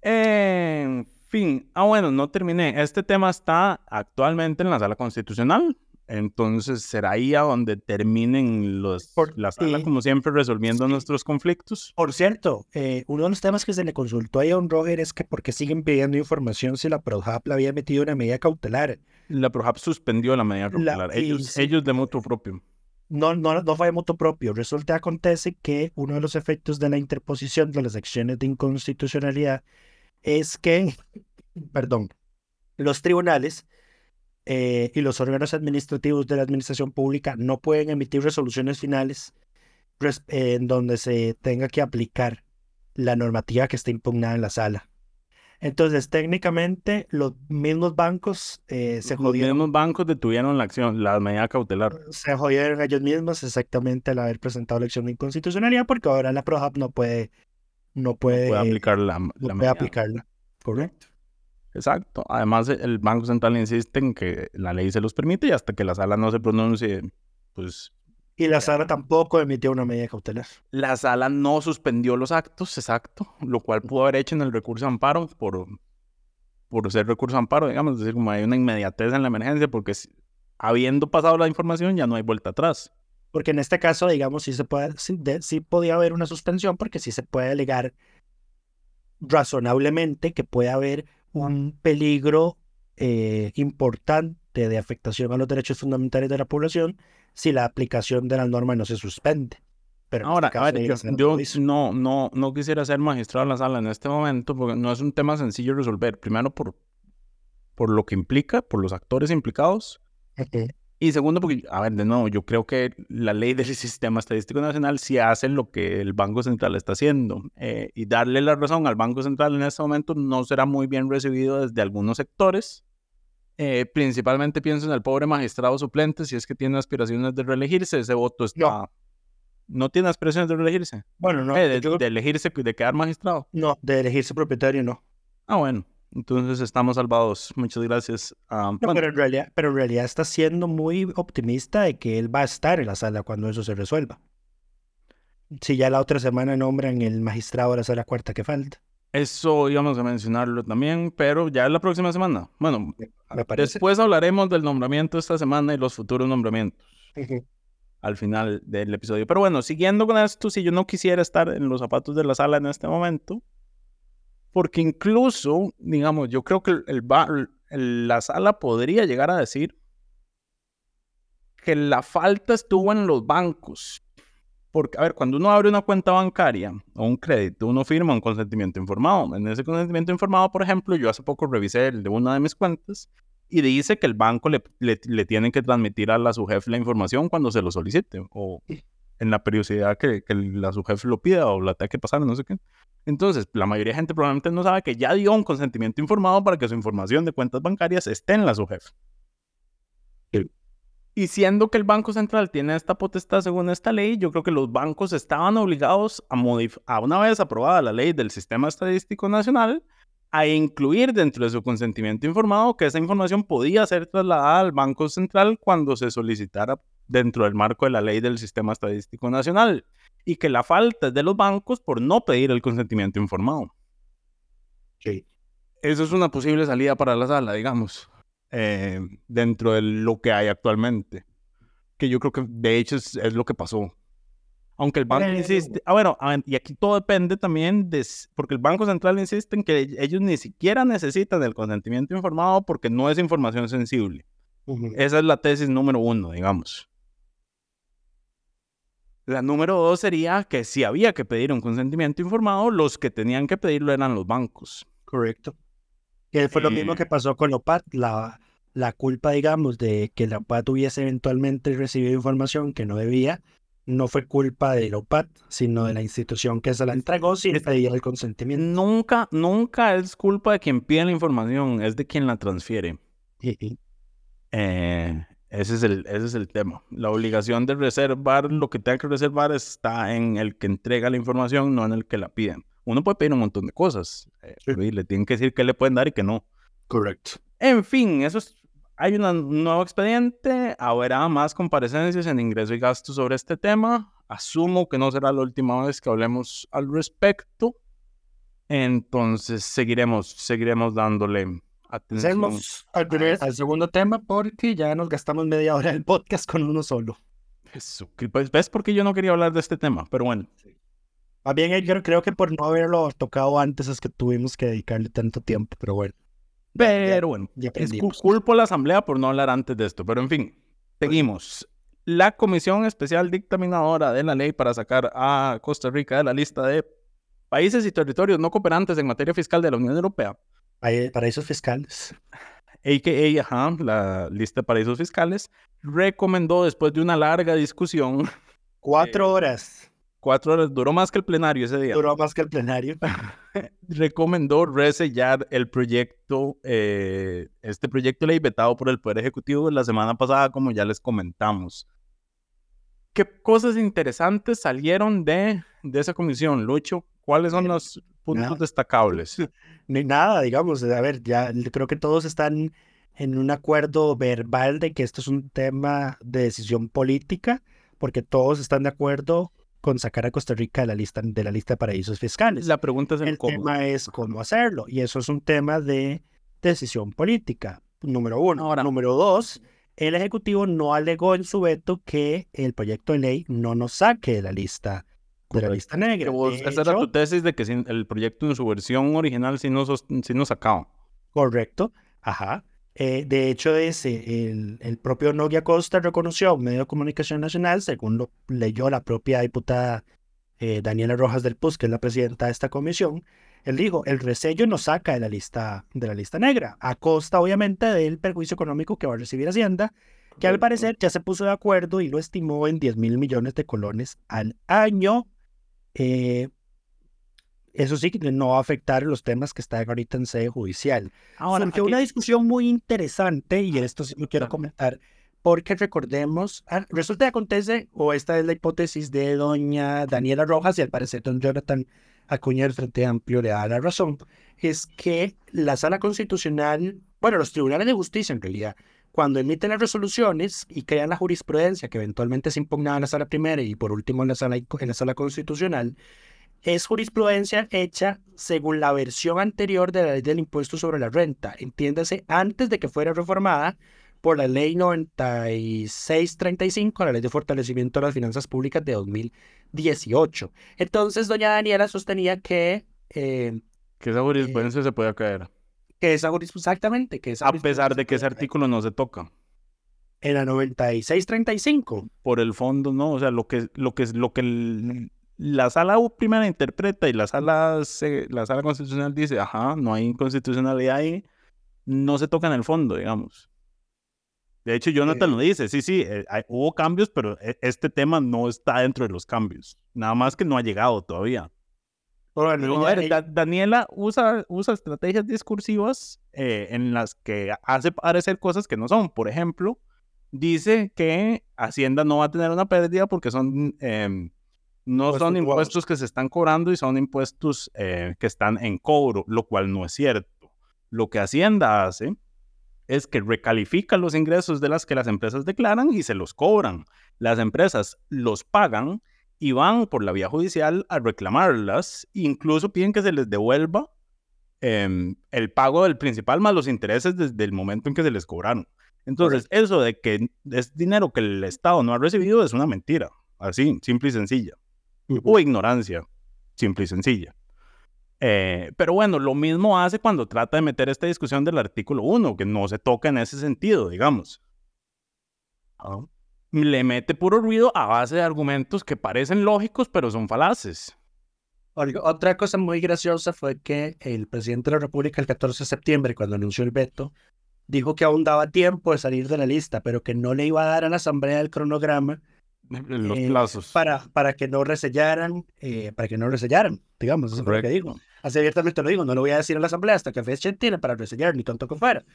En fin, ah bueno, no terminé. Este tema está actualmente en la sala constitucional. Entonces será ahí a donde terminen los, Por, la sala, como siempre, resolviendo nuestros conflictos. Por cierto, eh, uno de los temas que se le consultó a John Roger es que por qué siguen pidiendo información si la PROHAP le había metido una medida cautelar. La PROHAP suspendió la medida cautelar, la, ellos, y, ellos de mutuo propio. No, no, no fue de mutuo propio. Resulta acontece que uno de los efectos de la interposición de las acciones de inconstitucionalidad es que, perdón, los tribunales eh, y los órganos administrativos de la administración pública no pueden emitir resoluciones finales eh, en donde se tenga que aplicar la normativa que está impugnada en la sala. Entonces, técnicamente, los mismos bancos eh, se jodieron. Los mismos bancos detuvieron la acción, la medida cautelar. Se jodieron ellos mismos exactamente al haber presentado la acción de inconstitucionalidad, porque ahora la ProHub no puede, no puede, no puede aplicar la, no la puede aplicarla. Correcto. Exacto. Además, el Banco Central insiste en que la ley se los permite y hasta que la sala no se pronuncie, pues... Y la sala tampoco emitió una medida cautelar. La sala no suspendió los actos, exacto, lo cual pudo haber hecho en el recurso de amparo por, por ser recurso de amparo, digamos, es decir, como hay una inmediatez en la emergencia, porque habiendo pasado la información ya no hay vuelta atrás. Porque en este caso, digamos, sí, se puede, sí, de, sí podía haber una suspensión porque sí se puede alegar razonablemente que puede haber un peligro eh, importante de afectación a los derechos fundamentales de la población si la aplicación de la norma no se suspende. Pero Ahora, este a ver, yo, yo no, no, no quisiera ser magistrado en la sala en este momento porque no es un tema sencillo de resolver. Primero por, por lo que implica, por los actores implicados. Y segundo, porque, a ver, de nuevo, yo creo que la ley del Sistema Estadístico Nacional sí hace lo que el Banco Central está haciendo. Eh, y darle la razón al Banco Central en este momento no será muy bien recibido desde algunos sectores. Eh, principalmente pienso en el pobre magistrado suplente, si es que tiene aspiraciones de reelegirse, ese voto está... No, ¿No tiene aspiraciones de reelegirse? Bueno, no. Eh, de, de elegirse, de quedar magistrado. No, de elegirse propietario no. Ah, bueno. Entonces estamos salvados. Muchas gracias. no, pero, en realidad, pero en realidad está siendo muy optimista de que él va a estar en la sala cuando eso se resuelva. Si ya la otra semana nombran el magistrado de la sala cuarta que falta. Eso íbamos a mencionarlo también, pero ya la próxima semana. Bueno, después hablaremos del nombramiento esta semana y los futuros nombramientos. Al final del episodio. Pero bueno, siguiendo con esto, si yo no quisiera estar en los zapatos de la sala en este momento, porque incluso, digamos, yo creo que el, la sala podría llegar a decir que la falta estuvo en los bancos. Porque, a ver, cuando uno abre una cuenta bancaria o un crédito, uno firma un consentimiento informado. En ese consentimiento informado, por ejemplo, yo hace poco revisé el de una de mis cuentas y dice que el banco le, le, tiene que transmitir a la su jefe la información cuando se lo solicite o en la periodicidad que, que la su jefe lo pida o la tenga que pasar, no sé qué. Entonces, la mayoría de gente probablemente no sabe que ya dio un consentimiento informado para que su información de cuentas bancarias esté en la su jefe. Y siendo que el Banco Central tiene esta potestad según esta ley, yo creo que los bancos estaban obligados a, a una vez aprobada la ley del Sistema Estadístico Nacional, a incluir dentro de su consentimiento informado que esa información podía ser trasladada al Banco Central cuando se solicitara dentro del marco de la ley del Sistema Estadístico Nacional y que la falta es de los bancos por no pedir el consentimiento informado. Sí. Eso es una posible salida para la sala, digamos, eh, dentro de lo que hay actualmente. Que yo creo que de hecho es, lo que pasó. Aunque el banco insiste, ah, bueno, y aquí todo depende también de, porque el Banco Central insiste en que ellos ni siquiera necesitan el consentimiento informado porque no es información sensible. Esa es la tesis número uno, digamos. La número dos sería que si había que pedir un consentimiento informado, los que tenían que pedirlo eran los bancos. Correcto. Que fue lo mismo que pasó con OPAT, la, la culpa, digamos, de que la OPAT hubiese eventualmente recibido información que no debía, no fue culpa del OPAT, sino de la institución que se la entregó sin pedir el consentimiento. Nunca, nunca es culpa de quien pide la información, es de quien la transfiere. Eh, ese, es el, ese es el tema. La obligación de reservar lo que tenga que reservar está en el que entrega la información, no en el que la piden. Uno puede pedir un montón de cosas. Eh, le tienen que decir qué le pueden dar y qué no. Correcto. En fin, eso es hay un nuevo expediente, habrá más comparecencias en ingreso y gasto sobre este tema. Asumo que no será la última vez que hablemos al respecto. Entonces seguiremos, seguiremos dándole atención. Hacemos al, al segundo tema porque ya nos gastamos media hora del podcast con uno solo. Eso, pues, ¿Ves por qué yo no quería hablar de este tema? Pero bueno. Más bien, Edgar, creo que por no haberlo tocado antes es que tuvimos que dedicarle tanto tiempo, pero bueno. Pero bueno, es culpo a la Asamblea por no hablar antes de esto. Pero en fin, seguimos. La Comisión Especial Dictaminadora de la Ley para sacar a Costa Rica de la lista de países y territorios no cooperantes en materia fiscal de la Unión Europea. Paraísos fiscales. AKA, ajá, la lista de paraísos fiscales, recomendó después de una larga discusión. Cuatro eh, horas Cuatro horas, duró más que el plenario ese día. Duró más que el plenario. Recomendó resellar el proyecto, eh, este proyecto ley vetado por el Poder Ejecutivo la semana pasada, como ya les comentamos. ¿Qué cosas interesantes salieron de, de esa comisión, Lucho? ¿Cuáles son los puntos destacables? Ni nada, digamos. A ver, ya creo que todos están en un acuerdo verbal de que esto es un tema de decisión política, porque todos están de acuerdo con sacar a Costa Rica de la lista de, la lista de paraísos fiscales. La pregunta es el, tema es cómo hacerlo y eso es un tema de decisión política. Número uno. Ahora, número dos, el ejecutivo no alegó en su veto que el proyecto de ley no nos saque de la lista de la lista negra. esa era tu tesis de que el proyecto en su versión original sí nos, sí nos sacaba. Correcto. Ajá. Eh, de hecho, ese, el, el, propio Nogia Costa reconoció a un medio de comunicación nacional, según lo leyó la propia diputada eh, Daniela Rojas del PUS, que es la presidenta de esta comisión, él dijo, el resello nos saca de la lista, de la lista negra, a costa obviamente del perjuicio económico que va a recibir Hacienda, que al parecer ya se puso de acuerdo y lo estimó en 10 mil millones de colones al año. Eh, eso sí no va a afectar los temas que están ahorita en sede judicial. Ahora, Surgió una discusión muy interesante y esto sí lo quiero comentar, porque recordemos, ah, resulta que acontece, o esta es la hipótesis de doña Daniela Rojas y al parecer don Jonathan Acuña del Frente Amplio le da la razón, es que la sala constitucional, bueno, los tribunales de justicia en realidad, cuando emiten las resoluciones y crean la jurisprudencia que eventualmente se impugnaba en la sala primera y por último en la sala, en la sala constitucional, es jurisprudencia hecha según la versión anterior de la ley del impuesto sobre la renta, entiéndase, antes de que fuera reformada por la ley 9635, la ley de fortalecimiento de las finanzas públicas de 2018. Entonces, doña Daniela sostenía que... Eh, que esa jurisprudencia se puede caer. Que esa exactamente. Que A pesar de que ese artículo no se toca. En la 9635. Por el fondo, no. O sea, lo que, lo que, lo que la sala primera interpreta y la sala, la sala constitucional dice, ajá, no hay inconstitucionalidad ahí, no se toca en el fondo, digamos. De hecho, Jonathan lo dice, sí, sí, eh, hubo cambios, pero e, este tema no está dentro de los cambios. Nada más que no ha llegado todavía. Daniela usa, usa estrategias discursivas eh, en las que hace parecer cosas que no son. Por ejemplo, dice que Hacienda no va a tener una pérdida porque son em, no son impuestos que se están cobrando y son impuestos eh, que están en cobro, lo cual no es cierto. Lo que Hacienda hace es que recalifica los ingresos de las que las empresas declaran y se los cobran. Las empresas los pagan y van por la vía judicial a reclamarlas, incluso piden que se les devuelva em, el pago del principal más los intereses desde el momento en que se les cobraron. Entonces, eso de que es dinero que el Estado no ha recibido es una mentira, así, simple y sencilla o ignorancia, simple y sencilla. Eh, pero bueno, lo mismo hace cuando trata de meter esta discusión del artículo 1, que no se toca en ese sentido, digamos. Ah. Le mete puro ruido a base de argumentos que parecen lógicos, pero son falaces. Otra cosa muy graciosa fue que el presidente de la República el 14 de septiembre, cuando anunció el veto, dijo que aún daba tiempo de salir de la lista, pero que no le iba a dar a la Asamblea el cronograma Los eh, plazos. Para, para que no resellaran, eh, para que no resellaran, digamos, eso es lo que digo. Así abiertamente lo digo, no lo voy a decir a la asamblea hasta que fecha tiene para resellar, ni tonto que fuera.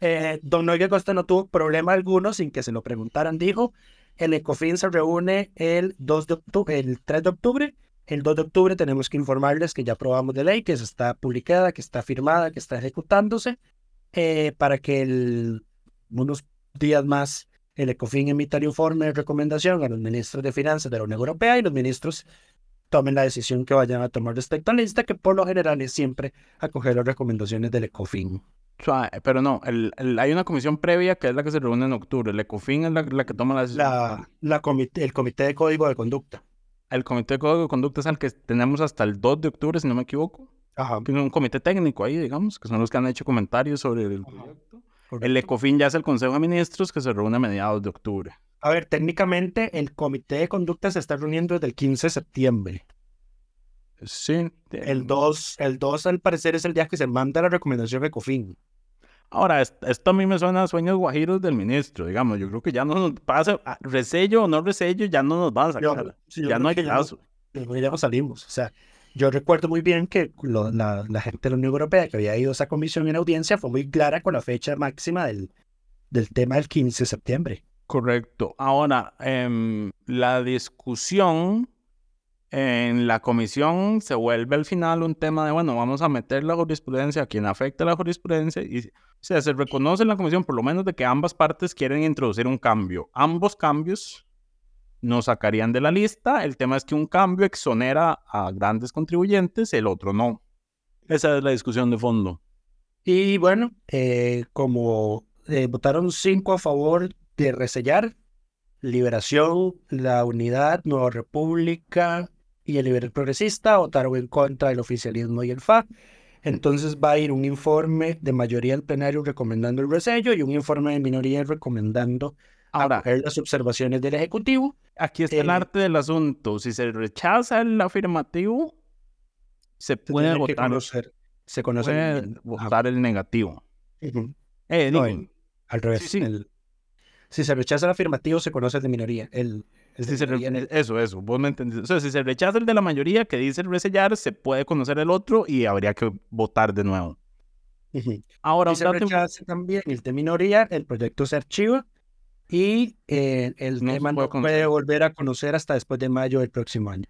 Eh, don Noel Costa no tuvo problema alguno sin que se lo preguntaran, dijo, el ECOFIN se reúne el, 2 de octubre, el 3 de octubre, el 2 de octubre tenemos que informarles que ya aprobamos de ley, que está publicada, que está firmada, que está ejecutándose, eh, para que el, unos días más el ECOFIN emita el informe de recomendación a los ministros de Finanzas de la Unión Europea y los ministros tomen la decisión que vayan a tomar respecto a la lista, que por lo general es siempre acoger las recomendaciones del ECOFIN. Pero no, el, hay una comisión previa que es la que se reúne en octubre. El ECOFIN es la, que toma la decisión. La, la comité, el Comité de Código de Conducta. El Comité de Código de Conducta es el que tenemos hasta el 2 de octubre, si no me equivoco. Ajá. Tiene un comité técnico ahí, digamos, que son los que han hecho comentarios sobre el proyecto. El ECOFIN ya es el Consejo de Ministros que se reúne a mediados de octubre. A ver, técnicamente el Comité de Conducta se está reuniendo desde el 15 de septiembre. Sí. El 2, el 2 al parecer es el día que se manda la recomendación de ECOFIN. Ahora, esto a mí me suena a sueños guajiros del ministro, digamos. Yo creo que ya no nos pasa, ah, resello o no resello, ya no nos van a sacar. ya no hay caso. Ya, ya no salimos. O sea, yo recuerdo muy bien que la, gente de la Unión Europea que había ido a esa comisión en audiencia fue muy clara con la fecha máxima del, del tema del 15 de septiembre. Correcto. Ahora, em, la discusión en la comisión se vuelve al final un tema de, bueno, vamos a meter la jurisprudencia a quien afecta la jurisprudencia y o sea, se reconoce en la comisión por lo menos de que ambas partes quieren introducir un cambio. Ambos cambios nos sacarían de la lista. El tema es que un cambio exonera a grandes contribuyentes, el otro no. Esa es la discusión de fondo. Y bueno, eh, como eh, votaron cinco a favor de resellar, Liberación, la Unidad, Nueva República, y el Liberal Progresista votaron en contra del oficialismo y el FA. Entonces va a ir un informe de mayoría del plenario recomendando el resello y un informe de minoría recomendando Ahora, las observaciones del Ejecutivo. Aquí está el eh, arte del asunto. Si se rechaza el afirmativo, se puede votar. se conoce votar el negativo. eh, al revés. si se rechaza el afirmativo, se conoce el de minoría. El, eso, eso, vos me entendés. O sea, si se rechaza el de la mayoría que dice resellar, se puede conocer el otro y habría que votar de nuevo. Ahora, si se rechaza también el de minoría, el proyecto se archiva y eh, el tema no puede volver a conocer hasta después de mayo del próximo año.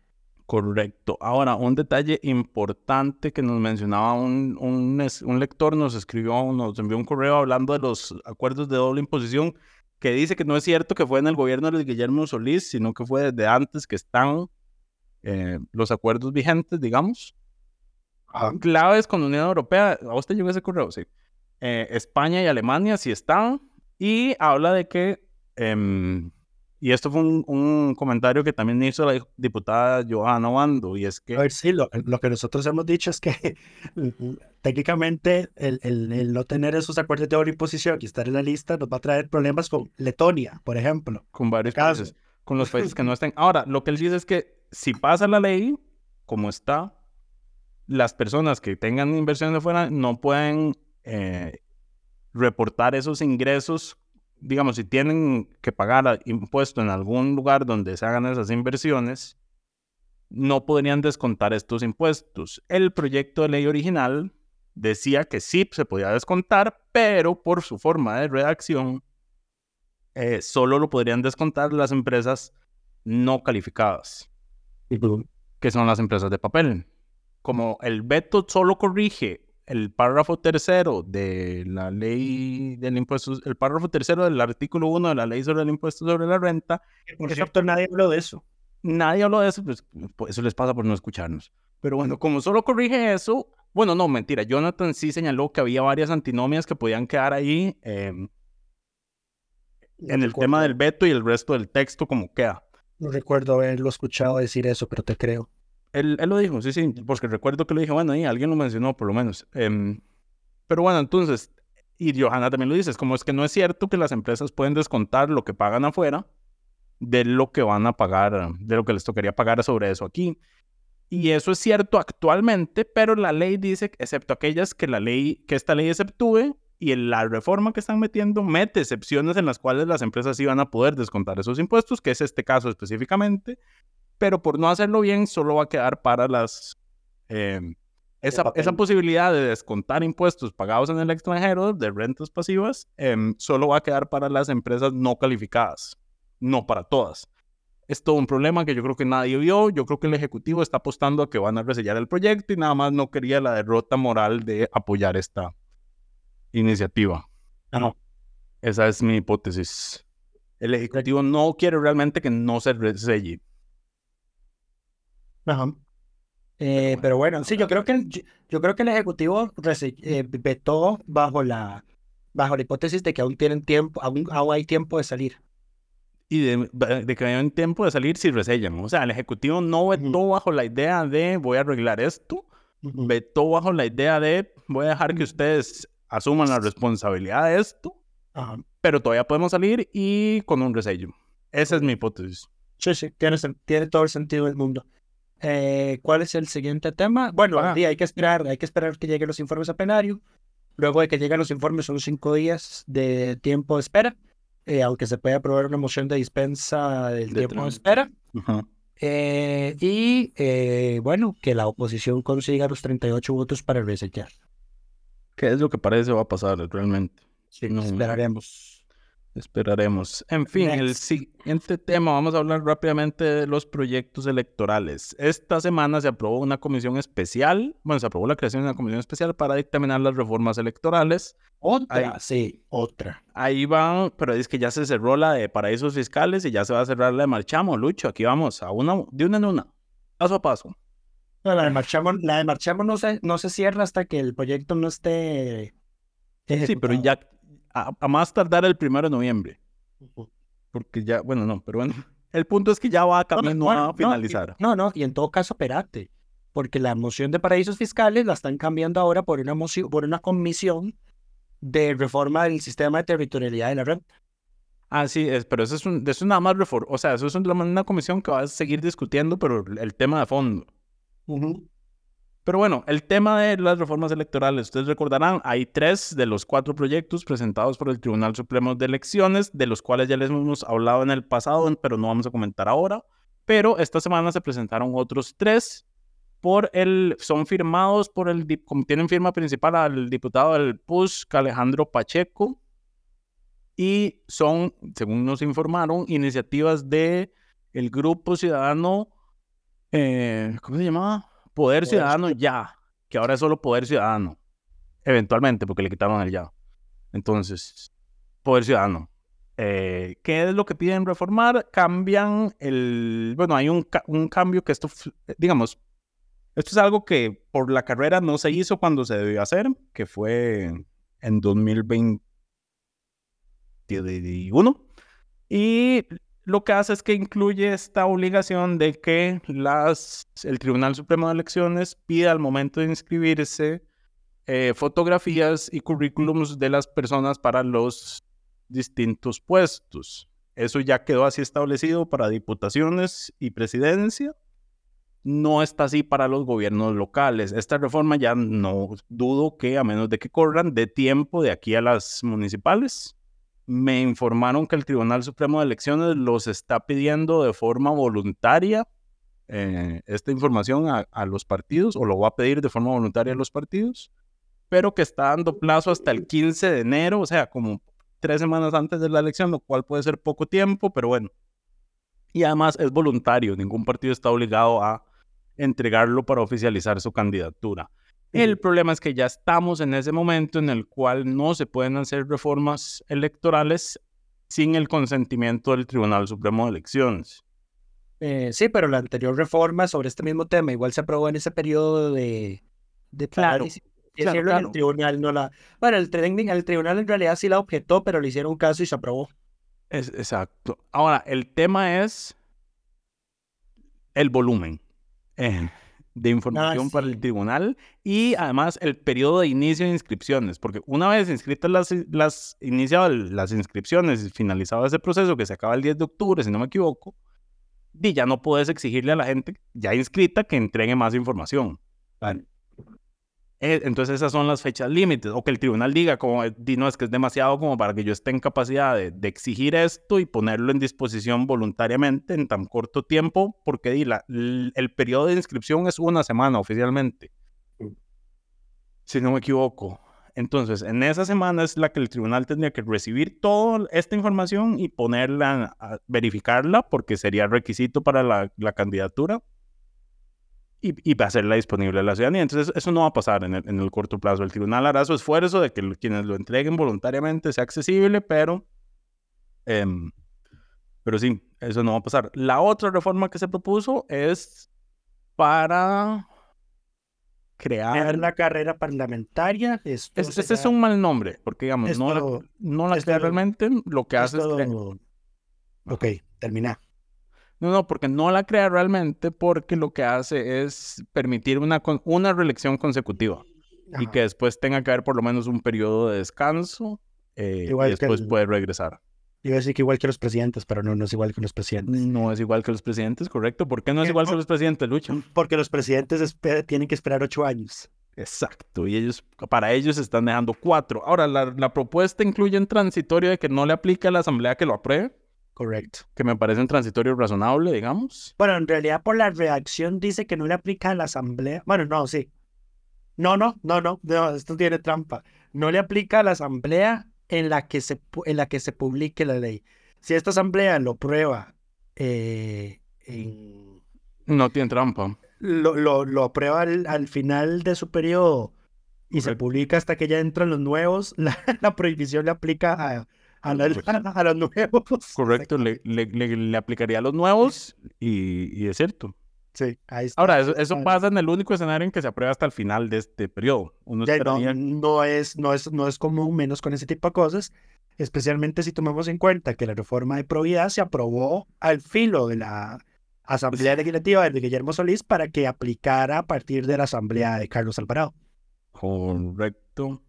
Correcto. Ahora, un detalle importante que nos mencionaba un, un, un lector, nos escribió, nos envió un correo hablando de los acuerdos de doble imposición que dice que no es cierto que fue en el gobierno de Guillermo Solís, sino que fue desde antes que están eh, los acuerdos vigentes, digamos. Claves con la Unión Europea, ¿a usted llegó ese correo? Sí. Eh, España y Alemania sí están, y habla de que, em, y esto fue un, comentario que también hizo la diputada Johanna Wando, y es que... A ver, sí, lo, lo que nosotros hemos dicho es que técnicamente el, el, no tener esos acuerdos de imposición y estar en la lista nos va a traer problemas con Letonia, por ejemplo. Con varios casos. con los países que no estén. Ahora, lo que él dice es que si pasa la ley, como está, las personas que tengan inversiones de fuera no pueden eh, reportar esos ingresos. Digamos, si tienen que pagar impuesto en algún lugar donde se hagan esas inversiones, no podrían descontar estos impuestos. El proyecto de ley original decía que sí se podía descontar, pero por su forma de redacción, eh, solo lo podrían descontar las empresas no calificadas, que son las empresas de papel. Como el veto solo corrige el párrafo tercero de la ley del impuesto, el párrafo tercero del artículo 1 de la ley sobre el impuesto sobre la renta. Por cierto, nadie habló de eso. Nadie habló de eso, pues, pues eso les pasa por no escucharnos. Pero bueno, como solo corrige eso, bueno, no, mentira. Jonathan sí señaló que había varias antinomias que podían quedar ahí em, en el tema del veto y el resto del texto como queda. No recuerdo haberlo escuchado decir eso, pero te creo. Él, él lo dijo, sí, sí, porque recuerdo que lo dije, bueno, ahí alguien lo mencionó por lo menos. Em, pero bueno, entonces, y Johanna también lo dice, es como es que no es cierto que las empresas pueden descontar lo que pagan afuera de lo que van a pagar, de lo que les tocaría pagar sobre eso aquí. Y eso es cierto actualmente, pero la ley dice, excepto aquellas que la ley, que esta ley exceptúe, y la reforma que están metiendo mete excepciones en las cuales las empresas iban a poder descontar esos impuestos, que es este caso específicamente, pero por no hacerlo bien solo va a quedar para las... Em, esa, esa, posibilidad de descontar impuestos pagados en el extranjero de rentas pasivas em, solo va a quedar para las empresas no calificadas, no para todas es todo un problema que yo creo que nadie vio. Yo creo que el Ejecutivo está apostando a que van a resellar el proyecto y nada más no quería la derrota moral de apoyar esta iniciativa. No. Esa es mi hipótesis. El Ejecutivo no quiere realmente que no se reselle. Ajá. Eh, pero bueno, sí, yo creo que el, yo, creo que el Ejecutivo eh, vetó bajo la, bajo la hipótesis de que aún tienen tiempo, aún hay tiempo de salir y de, que hay tiempo de salir si resellan. O sea, el ejecutivo no vetó bajo la idea de voy a arreglar esto, vetó bajo la idea de voy a dejar que ustedes asuman la responsabilidad de esto, pero todavía podemos salir y con un resello. Esa es mi hipótesis. Sí, sí, tiene, tiene todo el sentido del mundo. Eh, ¿Cuál es el siguiente tema? Bueno, ah. hay que esperar, hay que esperar que lleguen los informes a plenario. Luego de que lleguen los informes son cinco días de tiempo de espera. Eh, aunque se puede aprobar una moción de dispensa del tiempo de espera. Eh, y eh, bueno, que la oposición consiga los 38 votos para resellar. ¿Qué es lo que parece va a pasar realmente? Sí, no, esperaremos. Esperaremos. En fin, el siguiente tema, vamos a hablar rápidamente de los proyectos electorales. Esta semana se aprobó una comisión especial, bueno, se aprobó la creación de una comisión especial para dictaminar las reformas electorales. Otra, sí, otra. Ahí van, pero es que ya se cerró la de paraísos fiscales y ya se va a cerrar la de Marchamo, Lucho. Aquí vamos, a una, de una en una, paso a paso. la de Marchamo, la de Marchamo no se, no se cierra hasta que el proyecto no esté Sí, pero ya, a, más tardar el primero de noviembre. Porque ya, bueno, no, pero bueno. El punto es que ya va a camino a finalizar. No, no, y en todo caso, espérate. Porque la moción de paraísos fiscales la están cambiando ahora por una, moción, por una comisión de reforma del sistema de territorialidad de la renta. Ah, sí, es, pero eso es, un, eso es nada más reforma. O sea, eso es una comisión que va a seguir discutiendo, pero el tema de fondo. Pero bueno, el tema de las reformas electorales, ustedes recordarán, hay tres de los cuatro proyectos presentados por el Tribunal Supremo de Elecciones, de los cuales ya les hemos hablado en el pasado, pero no vamos a comentar ahora. Pero esta semana se presentaron otros tres por el, son firmados por el, tienen firma principal al diputado del PUSC, Alejandro Pacheco, y son, según nos informaron, iniciativas de el Grupo Ciudadano, eh, ¿cómo se llamaba? Poder Ciudadano ya, que ahora es solo Poder Ciudadano, eventualmente, porque le quitaron el ya. Entonces, Poder Ciudadano. Eh, ¿Qué es lo que piden reformar? Cambian el... Bueno, hay un, un cambio que esto, digamos, esto es algo que por la carrera no se hizo cuando se debió hacer, que fue en 2021. Y lo que hace es que incluye esta obligación de que el Tribunal Supremo de Elecciones pida al momento de inscribirse eh, fotografías y currículums de las personas para los distintos puestos. Eso ya quedó así establecido para diputaciones y presidencia. No está así para los gobiernos locales. Esta reforma ya no dudo que, a menos de que corran de tiempo de aquí a las municipales, me informaron que el Tribunal Supremo de Elecciones los está pidiendo de forma voluntaria eh, esta información a, los partidos, o lo va a pedir de forma voluntaria a los partidos, pero que está dando plazo hasta el 15 de enero, o sea, como tres semanas antes de la elección, lo cual puede ser poco tiempo, pero bueno. Y además es voluntario, ningún partido está obligado a entregarlo para oficializar su candidatura. El problema es que ya estamos en ese momento en el cual no se pueden hacer reformas electorales sin el consentimiento del Tribunal Supremo de Elecciones. Eh, sí, pero la anterior reforma sobre este mismo tema igual se aprobó en ese periodo de, de claro, claro, El tribunal no la... Bueno, el, el tribunal en realidad sí la objetó, pero le hicieron caso y se aprobó. Es, exacto. Ahora, el tema es el volumen. Eh, de ah, información para el tribunal y además el periodo de inicio de inscripciones, porque una vez inscritas las, las, las inscripciones y finalizado ese proceso que se acaba el 10 de octubre, si no me equivoco, y ya no puedes exigirle a la gente ya inscrita que entregue más información. Eh, entonces esas son las fechas límites, o que el tribunal diga, como, eh, no, es que es demasiado como para que yo esté en capacidad de, de exigir esto y ponerlo en disposición voluntariamente en tan corto tiempo, porque di, la, el, periodo de inscripción es una semana oficialmente, si no me equivoco. Entonces, en esa semana es la que el tribunal tendría que recibir toda esta información y ponerla, verificarla, porque sería requisito para la, la candidatura y, y va a hacerla disponible a la ciudadanía. Entonces, eso no va a pasar en el, en el corto plazo. El tribunal hará su esfuerzo de que quienes lo entreguen voluntariamente sea accesible, pero, em, pero sí, eso no va a pasar. La otra reforma que se propuso es para crear... Crear la carrera parlamentaria. Esto Es- ese es un mal nombre, porque digamos, no la, no la esto- realmente, lo que hace es... esto- cre- Ok, termina. No, no, porque no la crea realmente porque lo que hace es permitir una, una reelección consecutiva y que después tenga que haber por lo menos un periodo de descanso eh, Igual y después puede regresar. Iba a decir que igual que los presidentes, pero no, no es igual que los presidentes. No es igual que los presidentes, ¿correcto? ¿Por qué no es Eh, igual que los presidentes, Lucho? Porque los presidentes tienen que esperar ocho años. Exacto, y ellos, para ellos están dejando cuatro. Ahora, la, la propuesta incluye un transitorio de que no le aplique a la asamblea que lo apruebe, Correcto. que me parece un transitorio razonable, digamos. Bueno, en realidad por la redacción dice que no le aplica a la asamblea. Bueno, no, sí. No, no, no, no, no, esto tiene trampa. No le aplica a la asamblea en la que se, en la que se publique la ley. Si esta asamblea lo prueba, eh, en- No tiene trampa. lo, lo, lo aprueba al, al final de su periodo y se publica hasta que ya entran los nuevos, la, la prohibición le aplica a, a, la- Pues- a- los nuevos. Correcto, le, le, le- le aplicaría a los nuevos y, y es cierto. Sí, ahí está. Ahora, eso, eso Ah. pasa en el único escenario en que se aprueba hasta el final de este periodo. Uno Ya, no, esperaría- no es, no, es, no es común, menos con ese tipo de cosas, especialmente si tomamos en cuenta que la reforma de probidad se aprobó al filo de la Asamblea Legislativa de Guillermo Solís para que aplicara a partir de la Asamblea de Carlos Alvarado. Correcto.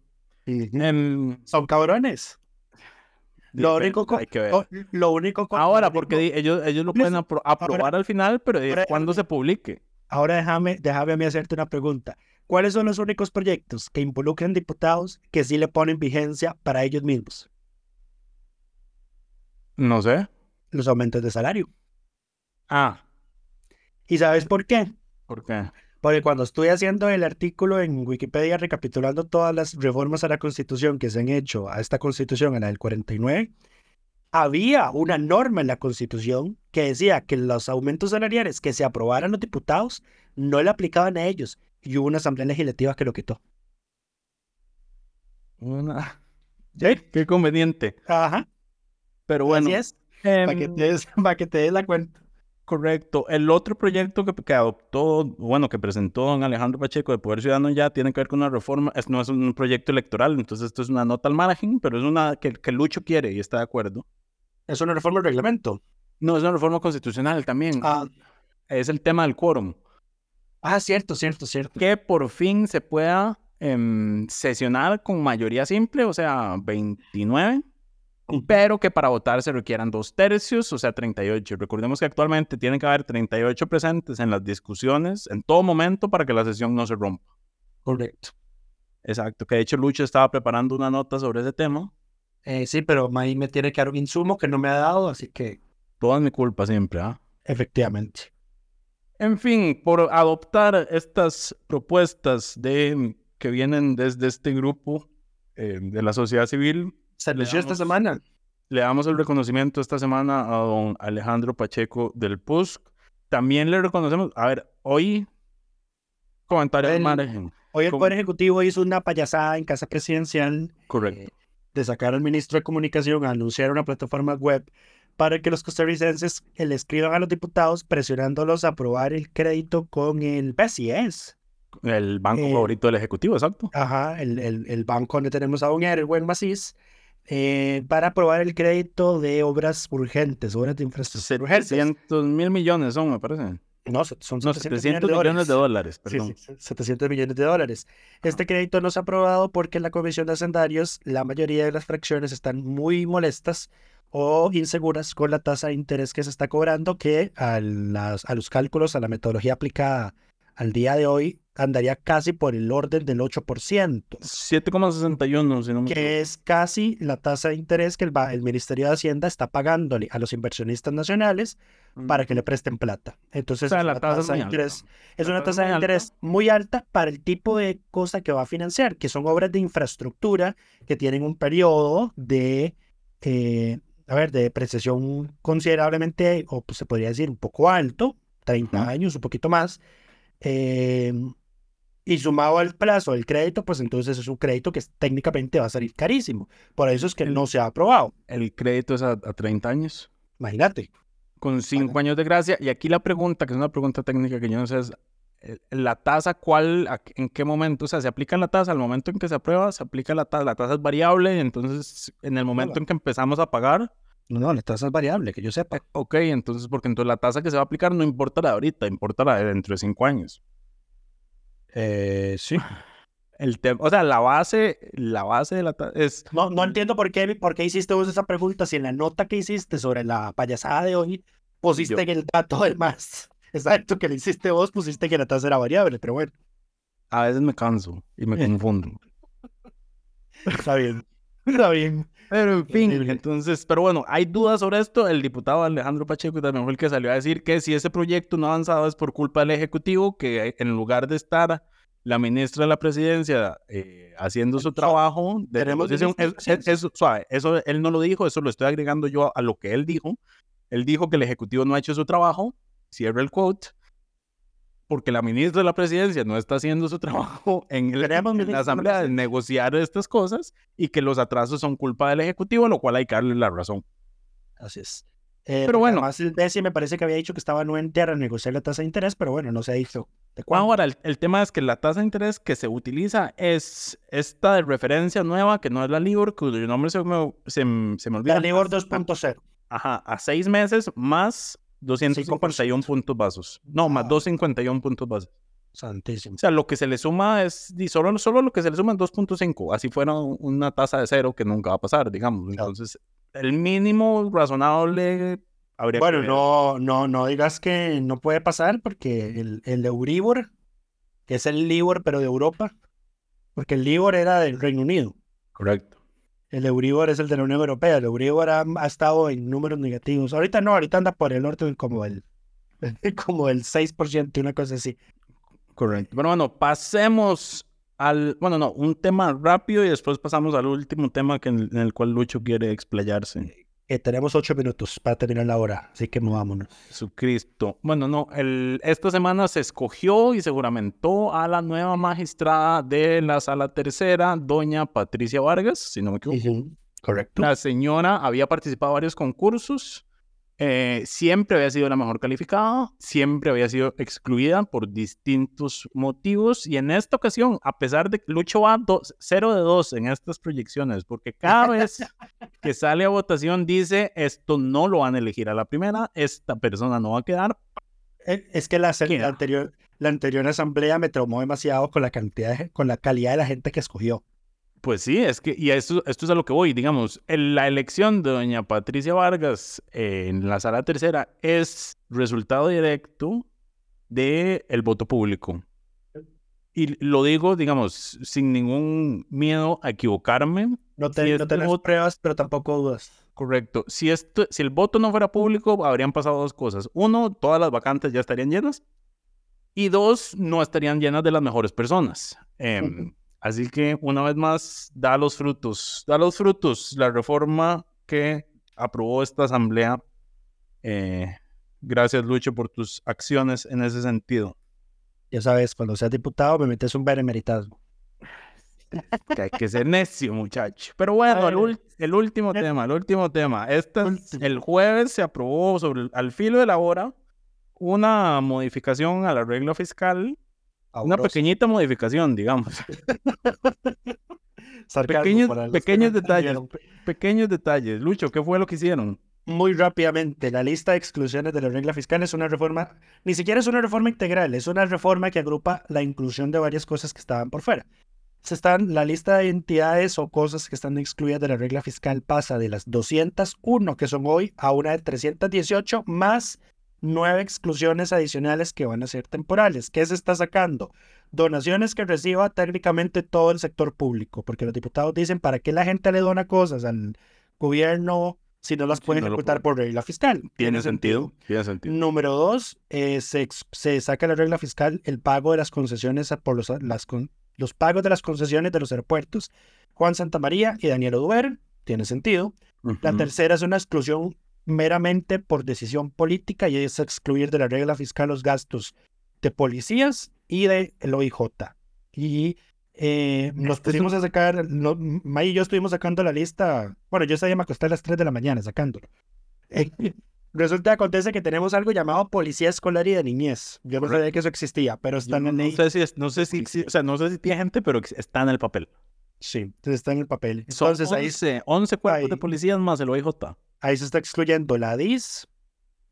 Son cabrones. Lo único, co- hay que ver. lo único co- Ahora, porque ellos, ellos lo pueden apro- aprobar al final, pero ahora- cuando se publique. Ahora déjame, déjame a mí hacerte una pregunta. ¿Cuáles son los únicos proyectos que involucran diputados que sí le ponen vigencia para ellos mismos? No sé. Los aumentos de salario. Ah, ¿Y sabes por qué? ¿por qué? Porque cuando estuve haciendo el artículo en Wikipedia recapitulando todas las reformas a la Constitución que se han hecho a esta Constitución, a la del 49, había una norma en la Constitución que decía que los aumentos salariales que se aprobaran los diputados no le aplicaban a ellos y hubo una asamblea legislativa que lo quitó. Una... ¿Sí? Qué conveniente. Ajá. Pero bueno. Así es. Em, para que te des la cuenta. Correcto. El otro proyecto que, que adoptó, bueno, que presentó don Alejandro Pacheco de Poder Ciudadano ya tiene que ver con una reforma, es, no es un proyecto electoral, entonces esto es una nota al margen, pero es una que, que Lucho quiere y está de acuerdo. Es una reforma del reglamento. No, es una reforma constitucional también. Ah, Es el tema del quórum. ah, cierto, cierto, cierto. Que por fin se pueda em, sesionar con mayoría simple, o sea, 29, pero que para votar se requieran dos tercios, o sea, 38. Recordemos que actualmente tienen que haber 38 presentes en las discusiones en todo momento para que la sesión no se rompa. Correcto. Exacto, que de hecho Lucho estaba preparando una nota sobre ese tema. Eh, sí, pero ahí me tiene que dar un insumo que no me ha dado, así que Toda mi culpa siempre, ¿ah? efectivamente. En fin, por adoptar estas propuestas de, que vienen desde este grupo eh, de la sociedad civil, Se Le lució esta semana. le damos el reconocimiento esta semana a don Alejandro Pacheco del PUSC. También le reconocemos, a ver, hoy, comentario El- margen. Hoy el ¿Cómo? Poder Ejecutivo hizo una payasada en Casa Presidencial Correcto. eh, de sacar al ministro de Comunicación a anunciar una plataforma web para que los costarricenses le escriban a los diputados presionándolos a aprobar el crédito con el BCS. El banco eh, favorito del Ejecutivo, exacto. Ajá, el, el, el banco donde tenemos a un Erwin Macís, eh, para aprobar el crédito de obras urgentes, obras de infraestructura urgentes. 700 mil millones son, me parece. No, son No, 700 millones de dólares, Sí, perdón. sí, 700 millones de dólares. Este crédito no se ha aprobado porque en la Comisión de Hacendarios la mayoría de las fracciones están muy molestas o inseguras con la tasa de interés que se está cobrando que a, las, a los cálculos, a la metodología aplicada al día de hoy andaría casi por el orden del 8%. 7,61, si no me que es casi la tasa de interés que el, el, Ministerio de Hacienda está pagándole a los inversionistas nacionales para que le presten plata. Entonces, o sea, la tasa, de interés es una tasa de interés muy alta para el tipo de cosa que va a financiar, que son obras de infraestructura que tienen un periodo de, eh, a ver, de depreciación considerablemente, o pues, se podría decir un poco alto, 30 años, un poquito más. Eh, y sumado al plazo del crédito, pues entonces es un crédito que técnicamente va a salir carísimo. Por eso es que no se ha aprobado. El crédito es a, 30 años. Imagínate. Con 5 años de gracia. Y aquí la pregunta, que es una pregunta técnica que yo no sé, es eh, la tasa, ¿cuál, en qué momento? O sea, ¿se aplica la tasa al momento en que se aprueba? ¿Se aplica la tasa? La tasa es variable, entonces en el momento en que empezamos a pagar... No, no, la tasa es variable, que yo sepa. Ok, entonces, porque entonces la tasa que se va a aplicar no importa la de ahorita, importa la de dentro de 5 años. Eh, sí. El tema, o sea, la base, la base de la es. No, no entiendo por qué, por qué hiciste vos esa pregunta. Si en la nota que hiciste sobre la payasada de hoy pusiste que el dato del más exacto que le hiciste vos, pusiste que la tasa era variable, pero bueno. A veces me canso y me confundo. Está bien. Está bien. Pero en fin, entonces, pero bueno, hay dudas sobre esto. El diputado Alejandro Pacheco también fue el que salió a decir que si ese proyecto no ha avanzado es por culpa del Ejecutivo, que en lugar de estar la ministra de la Presidencia eh, haciendo su trabajo, tenemos eso, suave, eso él no lo dijo, eso lo estoy agregando yo a lo que él dijo. Él dijo que el Ejecutivo no ha hecho su trabajo, cierra el quote, porque la ministra de la presidencia no está haciendo su trabajo en, la asamblea de negociar estas cosas y que los atrasos son culpa del ejecutivo, lo cual hay que darle la razón. Así es. Eh, pero bueno. Además, el DECI me parece que había dicho que estaba no entera a negociar la tasa de interés, pero bueno, no se ha dicho. Ahora, el, tema es que la tasa de interés que se utiliza es esta de referencia nueva, que no es la LIBOR, cuyo nombre se me, se, se me olvida. La LIBOR 2.0. Ajá, a seis meses más 251 puntos basos. No, más 251 puntos basos. Santísimo. O sea, lo que se le suma es, solo, solo lo que se le suma es 2.5. Así fuera una tasa de cero que nunca va a pasar, digamos. Entonces, el mínimo razonable habría bueno, no, no, no digas que no puede pasar porque el, el Euribor, que es el Libor, pero de Europa, porque el Libor era del Reino Unido. Correcto. El Euribor es el de la Unión Europea. El Euribor ha, estado en números negativos. Ahorita no, ahorita anda por el norte como el, como el 6%, una cosa así. Correcto. Bueno, bueno, pasemos al, bueno, no, un tema rápido y después pasamos al último tema que en, el cual Lucho quiere explayarse. Eh, tenemos ocho minutos para terminar la hora, así que movámonos. Jesucristo. Bueno, no, el, esta semana se escogió y se juramentó a la nueva magistrada de la sala tercera, doña Patricia Vargas, si no me equivoco. Correcto. La señora había participado en varios concursos, eh, siempre había sido la mejor calificada, siempre había sido excluida por distintos motivos y en esta ocasión, a pesar de que Lucho va 0 de 2 en estas proyecciones, porque cada vez que sale a votación dice esto no lo van a elegir a la primera, esta persona no va a quedar. Eh, es que la, anterior, la anterior asamblea me traumó demasiado con la cantidad, con la calidad de la gente que escogió. Pues sí, es que, y esto, esto es a lo que voy, digamos, la elección de doña Patricia Vargas en la sala tercera es resultado directo del el voto público. Y lo digo, digamos, sin ningún miedo a equivocarme. No, te, este tenemos pruebas, pero tampoco dudas. Correcto. Si, esto, si el voto no fuera público, habrían pasado dos cosas. Uno, todas las vacantes ya estarían llenas. Y dos, no estarían llenas de las mejores personas. Eh, Así que una vez más, da los frutos, da los frutos la reforma que aprobó esta asamblea. Eh, gracias, Lucho, por tus acciones en ese sentido. Ya sabes, cuando seas diputado me metes un benemeritazgo. Que hay que ser necio, muchacho. Pero bueno, el, último tema, el último tema. Este, el jueves se aprobó sobre al filo de la hora una modificación a la regla fiscal una pequeñita modificación, digamos. pequeños, pequeños detalles. Pequeños detalles. Lucho, ¿qué fue lo que hicieron? Muy rápidamente, la lista de exclusiones de la regla fiscal es una reforma, ni siquiera es una reforma integral, es una reforma que agrupa la inclusión de varias cosas que estaban por fuera. Se están, la lista de entidades o cosas que están excluidas de la regla fiscal pasa de las 201 que son hoy a una de 318 más nueve exclusiones adicionales que van a ser temporales. ¿Qué se está sacando? Donaciones que reciba técnicamente todo el sector público, porque los diputados dicen, ¿para qué la gente le dona cosas al gobierno si no las pueden no ejecutar por regla fiscal? Tiene sentido. Tiene sentido. Número dos, eh, se, se saca la regla fiscal el pago de las concesiones por los, las, los pagos de las concesiones de los aeropuertos Juan Santamaría y Daniel Oduber. Tiene sentido. La tercera es una exclusión meramente por decisión política y es excluir de la regla fiscal los gastos de policías y de el OIJ. Y eh, nos pusimos a sacar, no, May y yo estuvimos sacando la lista, bueno, yo ese día me acosté a las 3 de la mañana sacándolo. Eh, resulta que acontece que tenemos algo llamado Policía Escolar y de Niñez. Yo no sabía que eso existía, pero está en la No ley. sé si, es- no sé si, o sea, no sé si tiene gente, pero está en el papel. Sí, entonces está en el papel. Son Entonces ahí 11, 11 cuerpos de ahí- policías más el OIJ. Ahí se está excluyendo la DIS,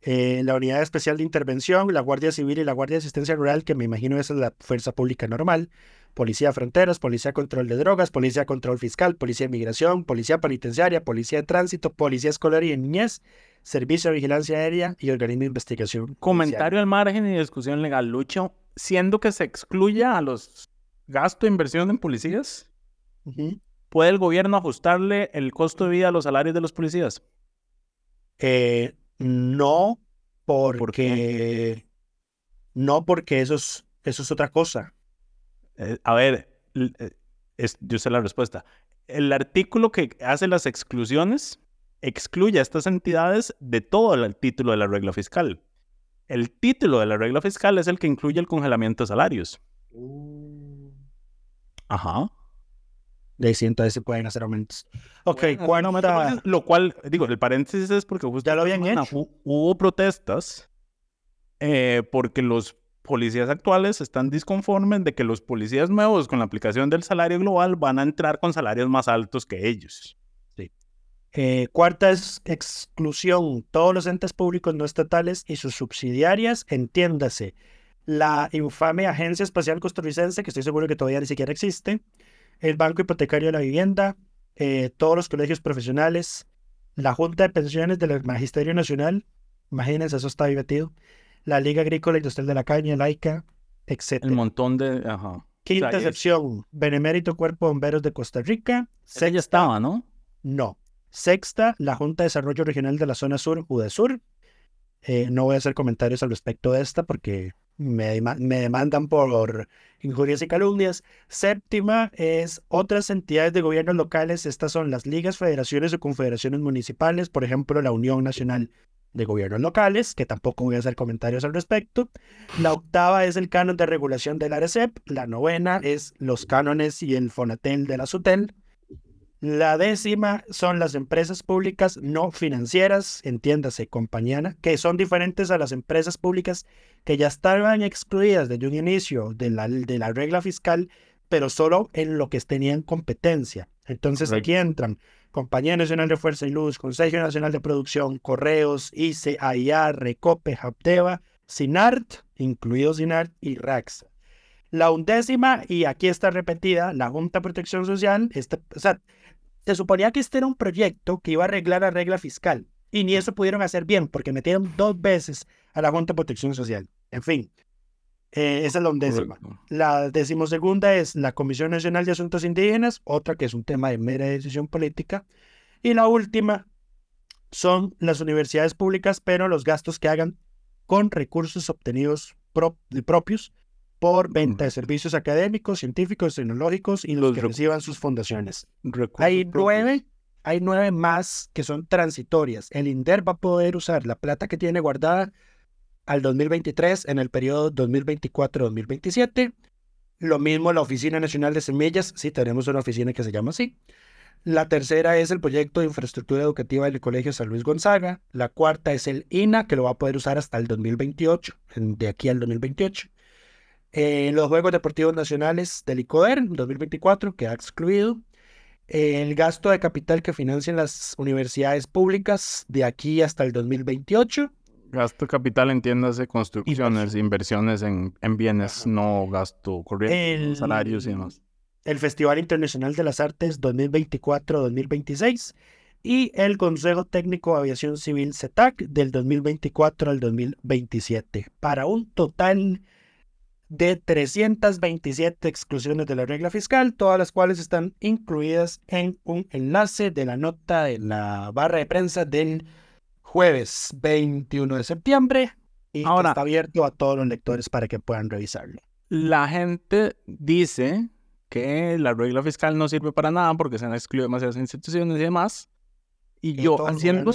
eh, la Unidad Especial de Intervención, la Guardia Civil y la Guardia de Asistencia Rural, que me imagino esa es la Fuerza Pública Normal, Policía de Fronteras, Policía Control de Drogas, Policía Control Fiscal, Policía de Migración, Policía Penitenciaria, Policía de Tránsito, Policía Escolar y de Niñez, Servicio de Vigilancia Aérea y Organismo de Investigación. Comentario al margen y discusión legal. Lucho, siendo que se excluya a los gastos de inversión en policías. ¿puede el gobierno ajustarle el costo de vida a los salarios de los policías? Eh, no, porque... No, porque eso es, eso es otra cosa. Eh, a ver, eh, es- yo sé la respuesta. El artículo que hace las exclusiones excluye a estas entidades de todo el título de la regla fiscal. El título de la regla fiscal es el que incluye el congelamiento de salarios. Ajá. De ahí sí, entonces se pueden hacer aumentos. Ok, Bueno, Lo cual, digo, el paréntesis es porque justo Ya lo habían semana hecho. hu- hubo protestas eh, porque los policías actuales están disconformes de que los policías nuevos con la aplicación del salario global van a entrar con salarios más altos que ellos. Eh, cuarta es exclusión. Todos los entes públicos no estatales y sus subsidiarias, entiéndase. La infame Agencia Espacial Costarricense, que estoy seguro que todavía ni siquiera existe. El Banco Hipotecario de la Vivienda. eh, todos los colegios profesionales. La Junta de Pensiones del Magisterio Nacional. Imagínense, eso está metido. La Liga Agrícola Industrial de la Caña, laica, etc. El montón de... Ajá. Quinta o sea, es- excepción. Benemérito Cuerpo de Bomberos de Costa Rica. Esa ya estaba, ¿no? No. Sexta, la Junta de Desarrollo Regional de la Zona Sur, UDESUR. Eh, no voy a hacer comentarios al respecto de esta porque me, dema- me demandan por injurias y calumnias. Séptima es otras entidades de gobiernos locales. Estas son las ligas, federaciones o confederaciones municipales, por ejemplo, la Unión Nacional de Gobiernos Locales, que tampoco voy a hacer comentarios al respecto. La octava es el canon de regulación del ARECEP. La novena es los cánones y el Fonatel de la SUTEL. La décima son las empresas públicas no financieras, entiéndase, compañía, que son diferentes a las empresas públicas que ya estaban excluidas desde un inicio de la, de la regla fiscal, pero solo en lo que tenían competencia. Entonces Correcto. aquí entran Compañía Nacional de Fuerza y Luz, Consejo Nacional de Producción, Correos, ICE, AIA, Recope, Hapteva, SINART, incluido SINART y RAXA. La undécima, y aquí está repetida, la Junta de Protección Social, este, o sea, se suponía que este era un proyecto que iba a arreglar la regla fiscal. Y ni eso pudieron hacer bien, porque metieron dos veces a la Junta de Protección Social. En fin, eh, esa es la undécima. Correcto. La decimosegunda es la Comisión Nacional de Asuntos Indígenas, otra que es un tema de mera decisión política. Y la última son las universidades públicas, pero los gastos que hagan con recursos obtenidos propios por venta de servicios académicos, científicos, tecnológicos y los Los que reciban sus fundaciones. Hay nueve, hay nueve más que son transitorias. El INDER va a poder usar la plata que tiene guardada al 2023 en el periodo 2024-2027. Lo mismo la Oficina Nacional de Semillas, sí, tenemos una oficina que se llama así. La tercera es el proyecto de infraestructura educativa del Colegio San Luis Gonzaga. La cuarta es el INA, que lo va a poder usar hasta el 2028, en- de aquí al 2028. Eh, los Juegos Deportivos Nacionales del ICODER, 2024, que ha excluido. El gasto de capital que financian las universidades públicas de aquí hasta el 2028. Gasto capital, entiéndase, construcciones, inversiones en, en bienes, no gasto corriente, El- salarios y demás. el Festival Internacional de las Artes 2024-2026 y el Consejo Técnico de Aviación Civil CETAC del 2024 al 2027, para un total de 327 exclusiones de la regla fiscal, todas las cuales están incluidas en un enlace de la nota de la barra de prensa del jueves 21 de septiembre y Ahora, está abierto a todos los lectores para que puedan revisarlo. La gente dice que la regla fiscal no sirve para nada porque se han excluido demasiadas instituciones y demás. Y yo, haciendo,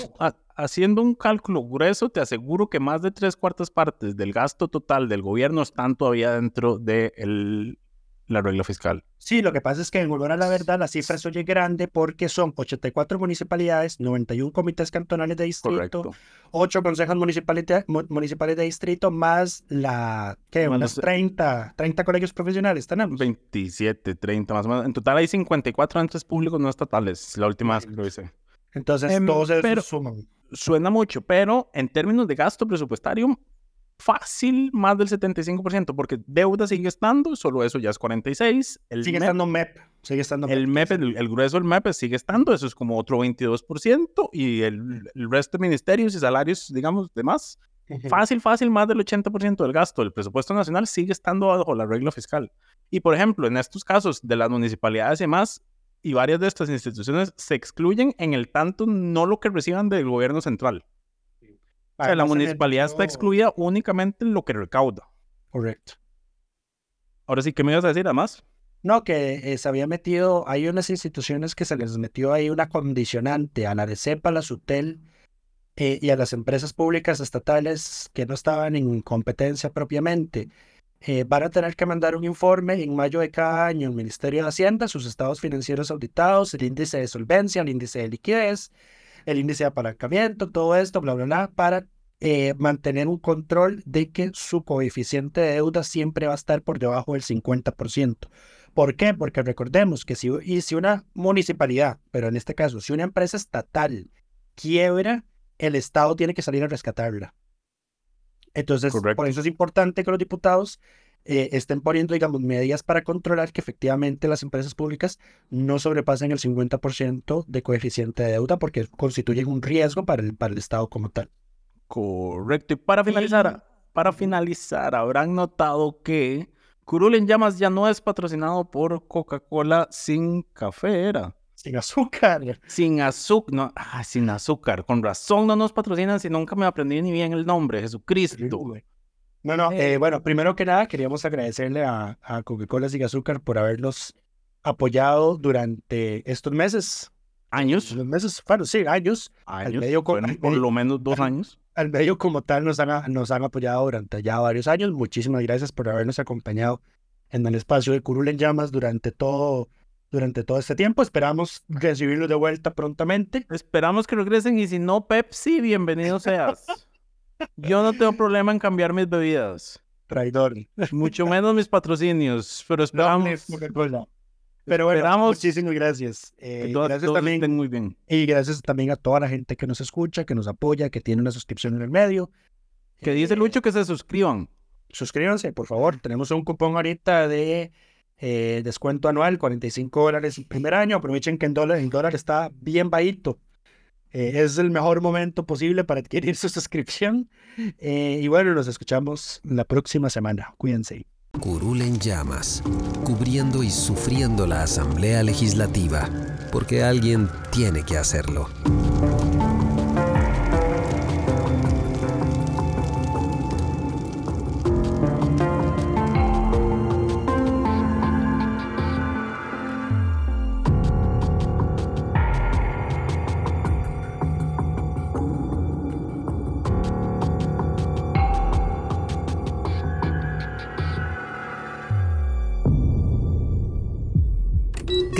haciendo un cálculo grueso, te aseguro que más de tres cuartas partes del gasto total del gobierno están todavía dentro de el, la regla fiscal. Sí, lo que pasa es que en honor a la verdad la cifra es grande porque son 84 municipalidades, 91 comités cantonales de distrito, 8 consejos municipales de, municipales de distrito, más la, ¿qué? unas 30, 30 colegios profesionales tenemos. 27, 30 más o menos. En total hay 54 entes públicos no estatales, la última vez que lo hice. Entonces, em, todos esos suman. Suena mucho, pero en términos de gasto presupuestario, fácil más del 75%, porque deuda sigue estando, solo eso ya es 46. El sigue estando MEP. Sigue estando el MEP, el, grueso del MEP sigue estando, eso es como otro 22%, y el, el resto de ministerios y salarios, digamos, demás, fácil, fácil, más del 80% del gasto del presupuesto nacional sigue estando bajo la regla fiscal. Y por ejemplo, en estos casos de las municipalidades y demás, y varias de estas instituciones se excluyen en el tanto no lo que reciban del gobierno central. O sea, la municipalidad está excluida únicamente en lo que recauda. Correcto. Ahora sí, ¿qué me ibas a decir además? No, que eh, se había metido, hay unas instituciones que se les metió ahí una condicionante a la de CEPA, la SUTEL eh, y a las empresas públicas estatales que no estaban en competencia propiamente. Eh, van a tener que mandar un informe en mayo de cada año al Ministerio de Hacienda, sus estados financieros auditados, el índice de solvencia, el índice de liquidez, el índice de apalancamiento, todo esto, bla, bla, bla, para eh, mantener un control de que su coeficiente de deuda siempre va a estar por debajo del 50%. ¿Por qué? Porque recordemos que si, y si una municipalidad, pero en este caso, si una empresa estatal quiebra, el Estado tiene que salir a rescatarla. Entonces, por eso es importante que los diputados eh, estén poniendo, digamos, medidas para controlar que efectivamente las empresas públicas no sobrepasen el 50% de coeficiente de deuda porque constituyen un riesgo para el, para el Estado como tal. Correcto. Y para finalizar, para finalizar, habrán notado que Curul en Llamas ya no es patrocinado por Coca-Cola sin café, ¿era? Sin azúcar. Sin azúcar, no, ah, sin azúcar. Con razón no nos patrocinan si nunca me aprendí ni bien el nombre, Jesucristo. No, no, eh, bueno, primero que nada queríamos agradecerle a, Coca-Cola Sin Azúcar por habernos apoyado durante estos meses. ¿Años? Los meses, bueno, sí, años. Años, medio, por lo menos dos años. Al medio como tal nos han, nos han apoyado durante ya varios años. Muchísimas gracias por habernos acompañado en el espacio de Curul en Llamas durante todo, durante todo este tiempo. Esperamos recibirlos de vuelta prontamente. Esperamos que regresen y si no, Pepsi, bienvenido seas. Yo no tengo problema en cambiar mis bebidas. Traidor. Mucho menos mis patrocinios, pero esperamos. pero bueno, esperamos muchísimas gracias. Eh, gracias también. muy bien. Y gracias también a toda la gente que nos escucha, que nos apoya, que tiene una suscripción en el medio. Que dice eh, Lucho que se suscriban. Suscríbanse, por favor. Tenemos un cupón ahorita de eh, descuento anual, 45 dólares el primer año. Aprovechen que en dólar, el dólar está bien bajito. Eh, es el mejor momento posible para adquirir su suscripción. Eh, y bueno, nos escuchamos la próxima semana. Cuídense. Curul en llamas, cubriendo y sufriendo la Asamblea Legislativa, porque alguien tiene que hacerlo.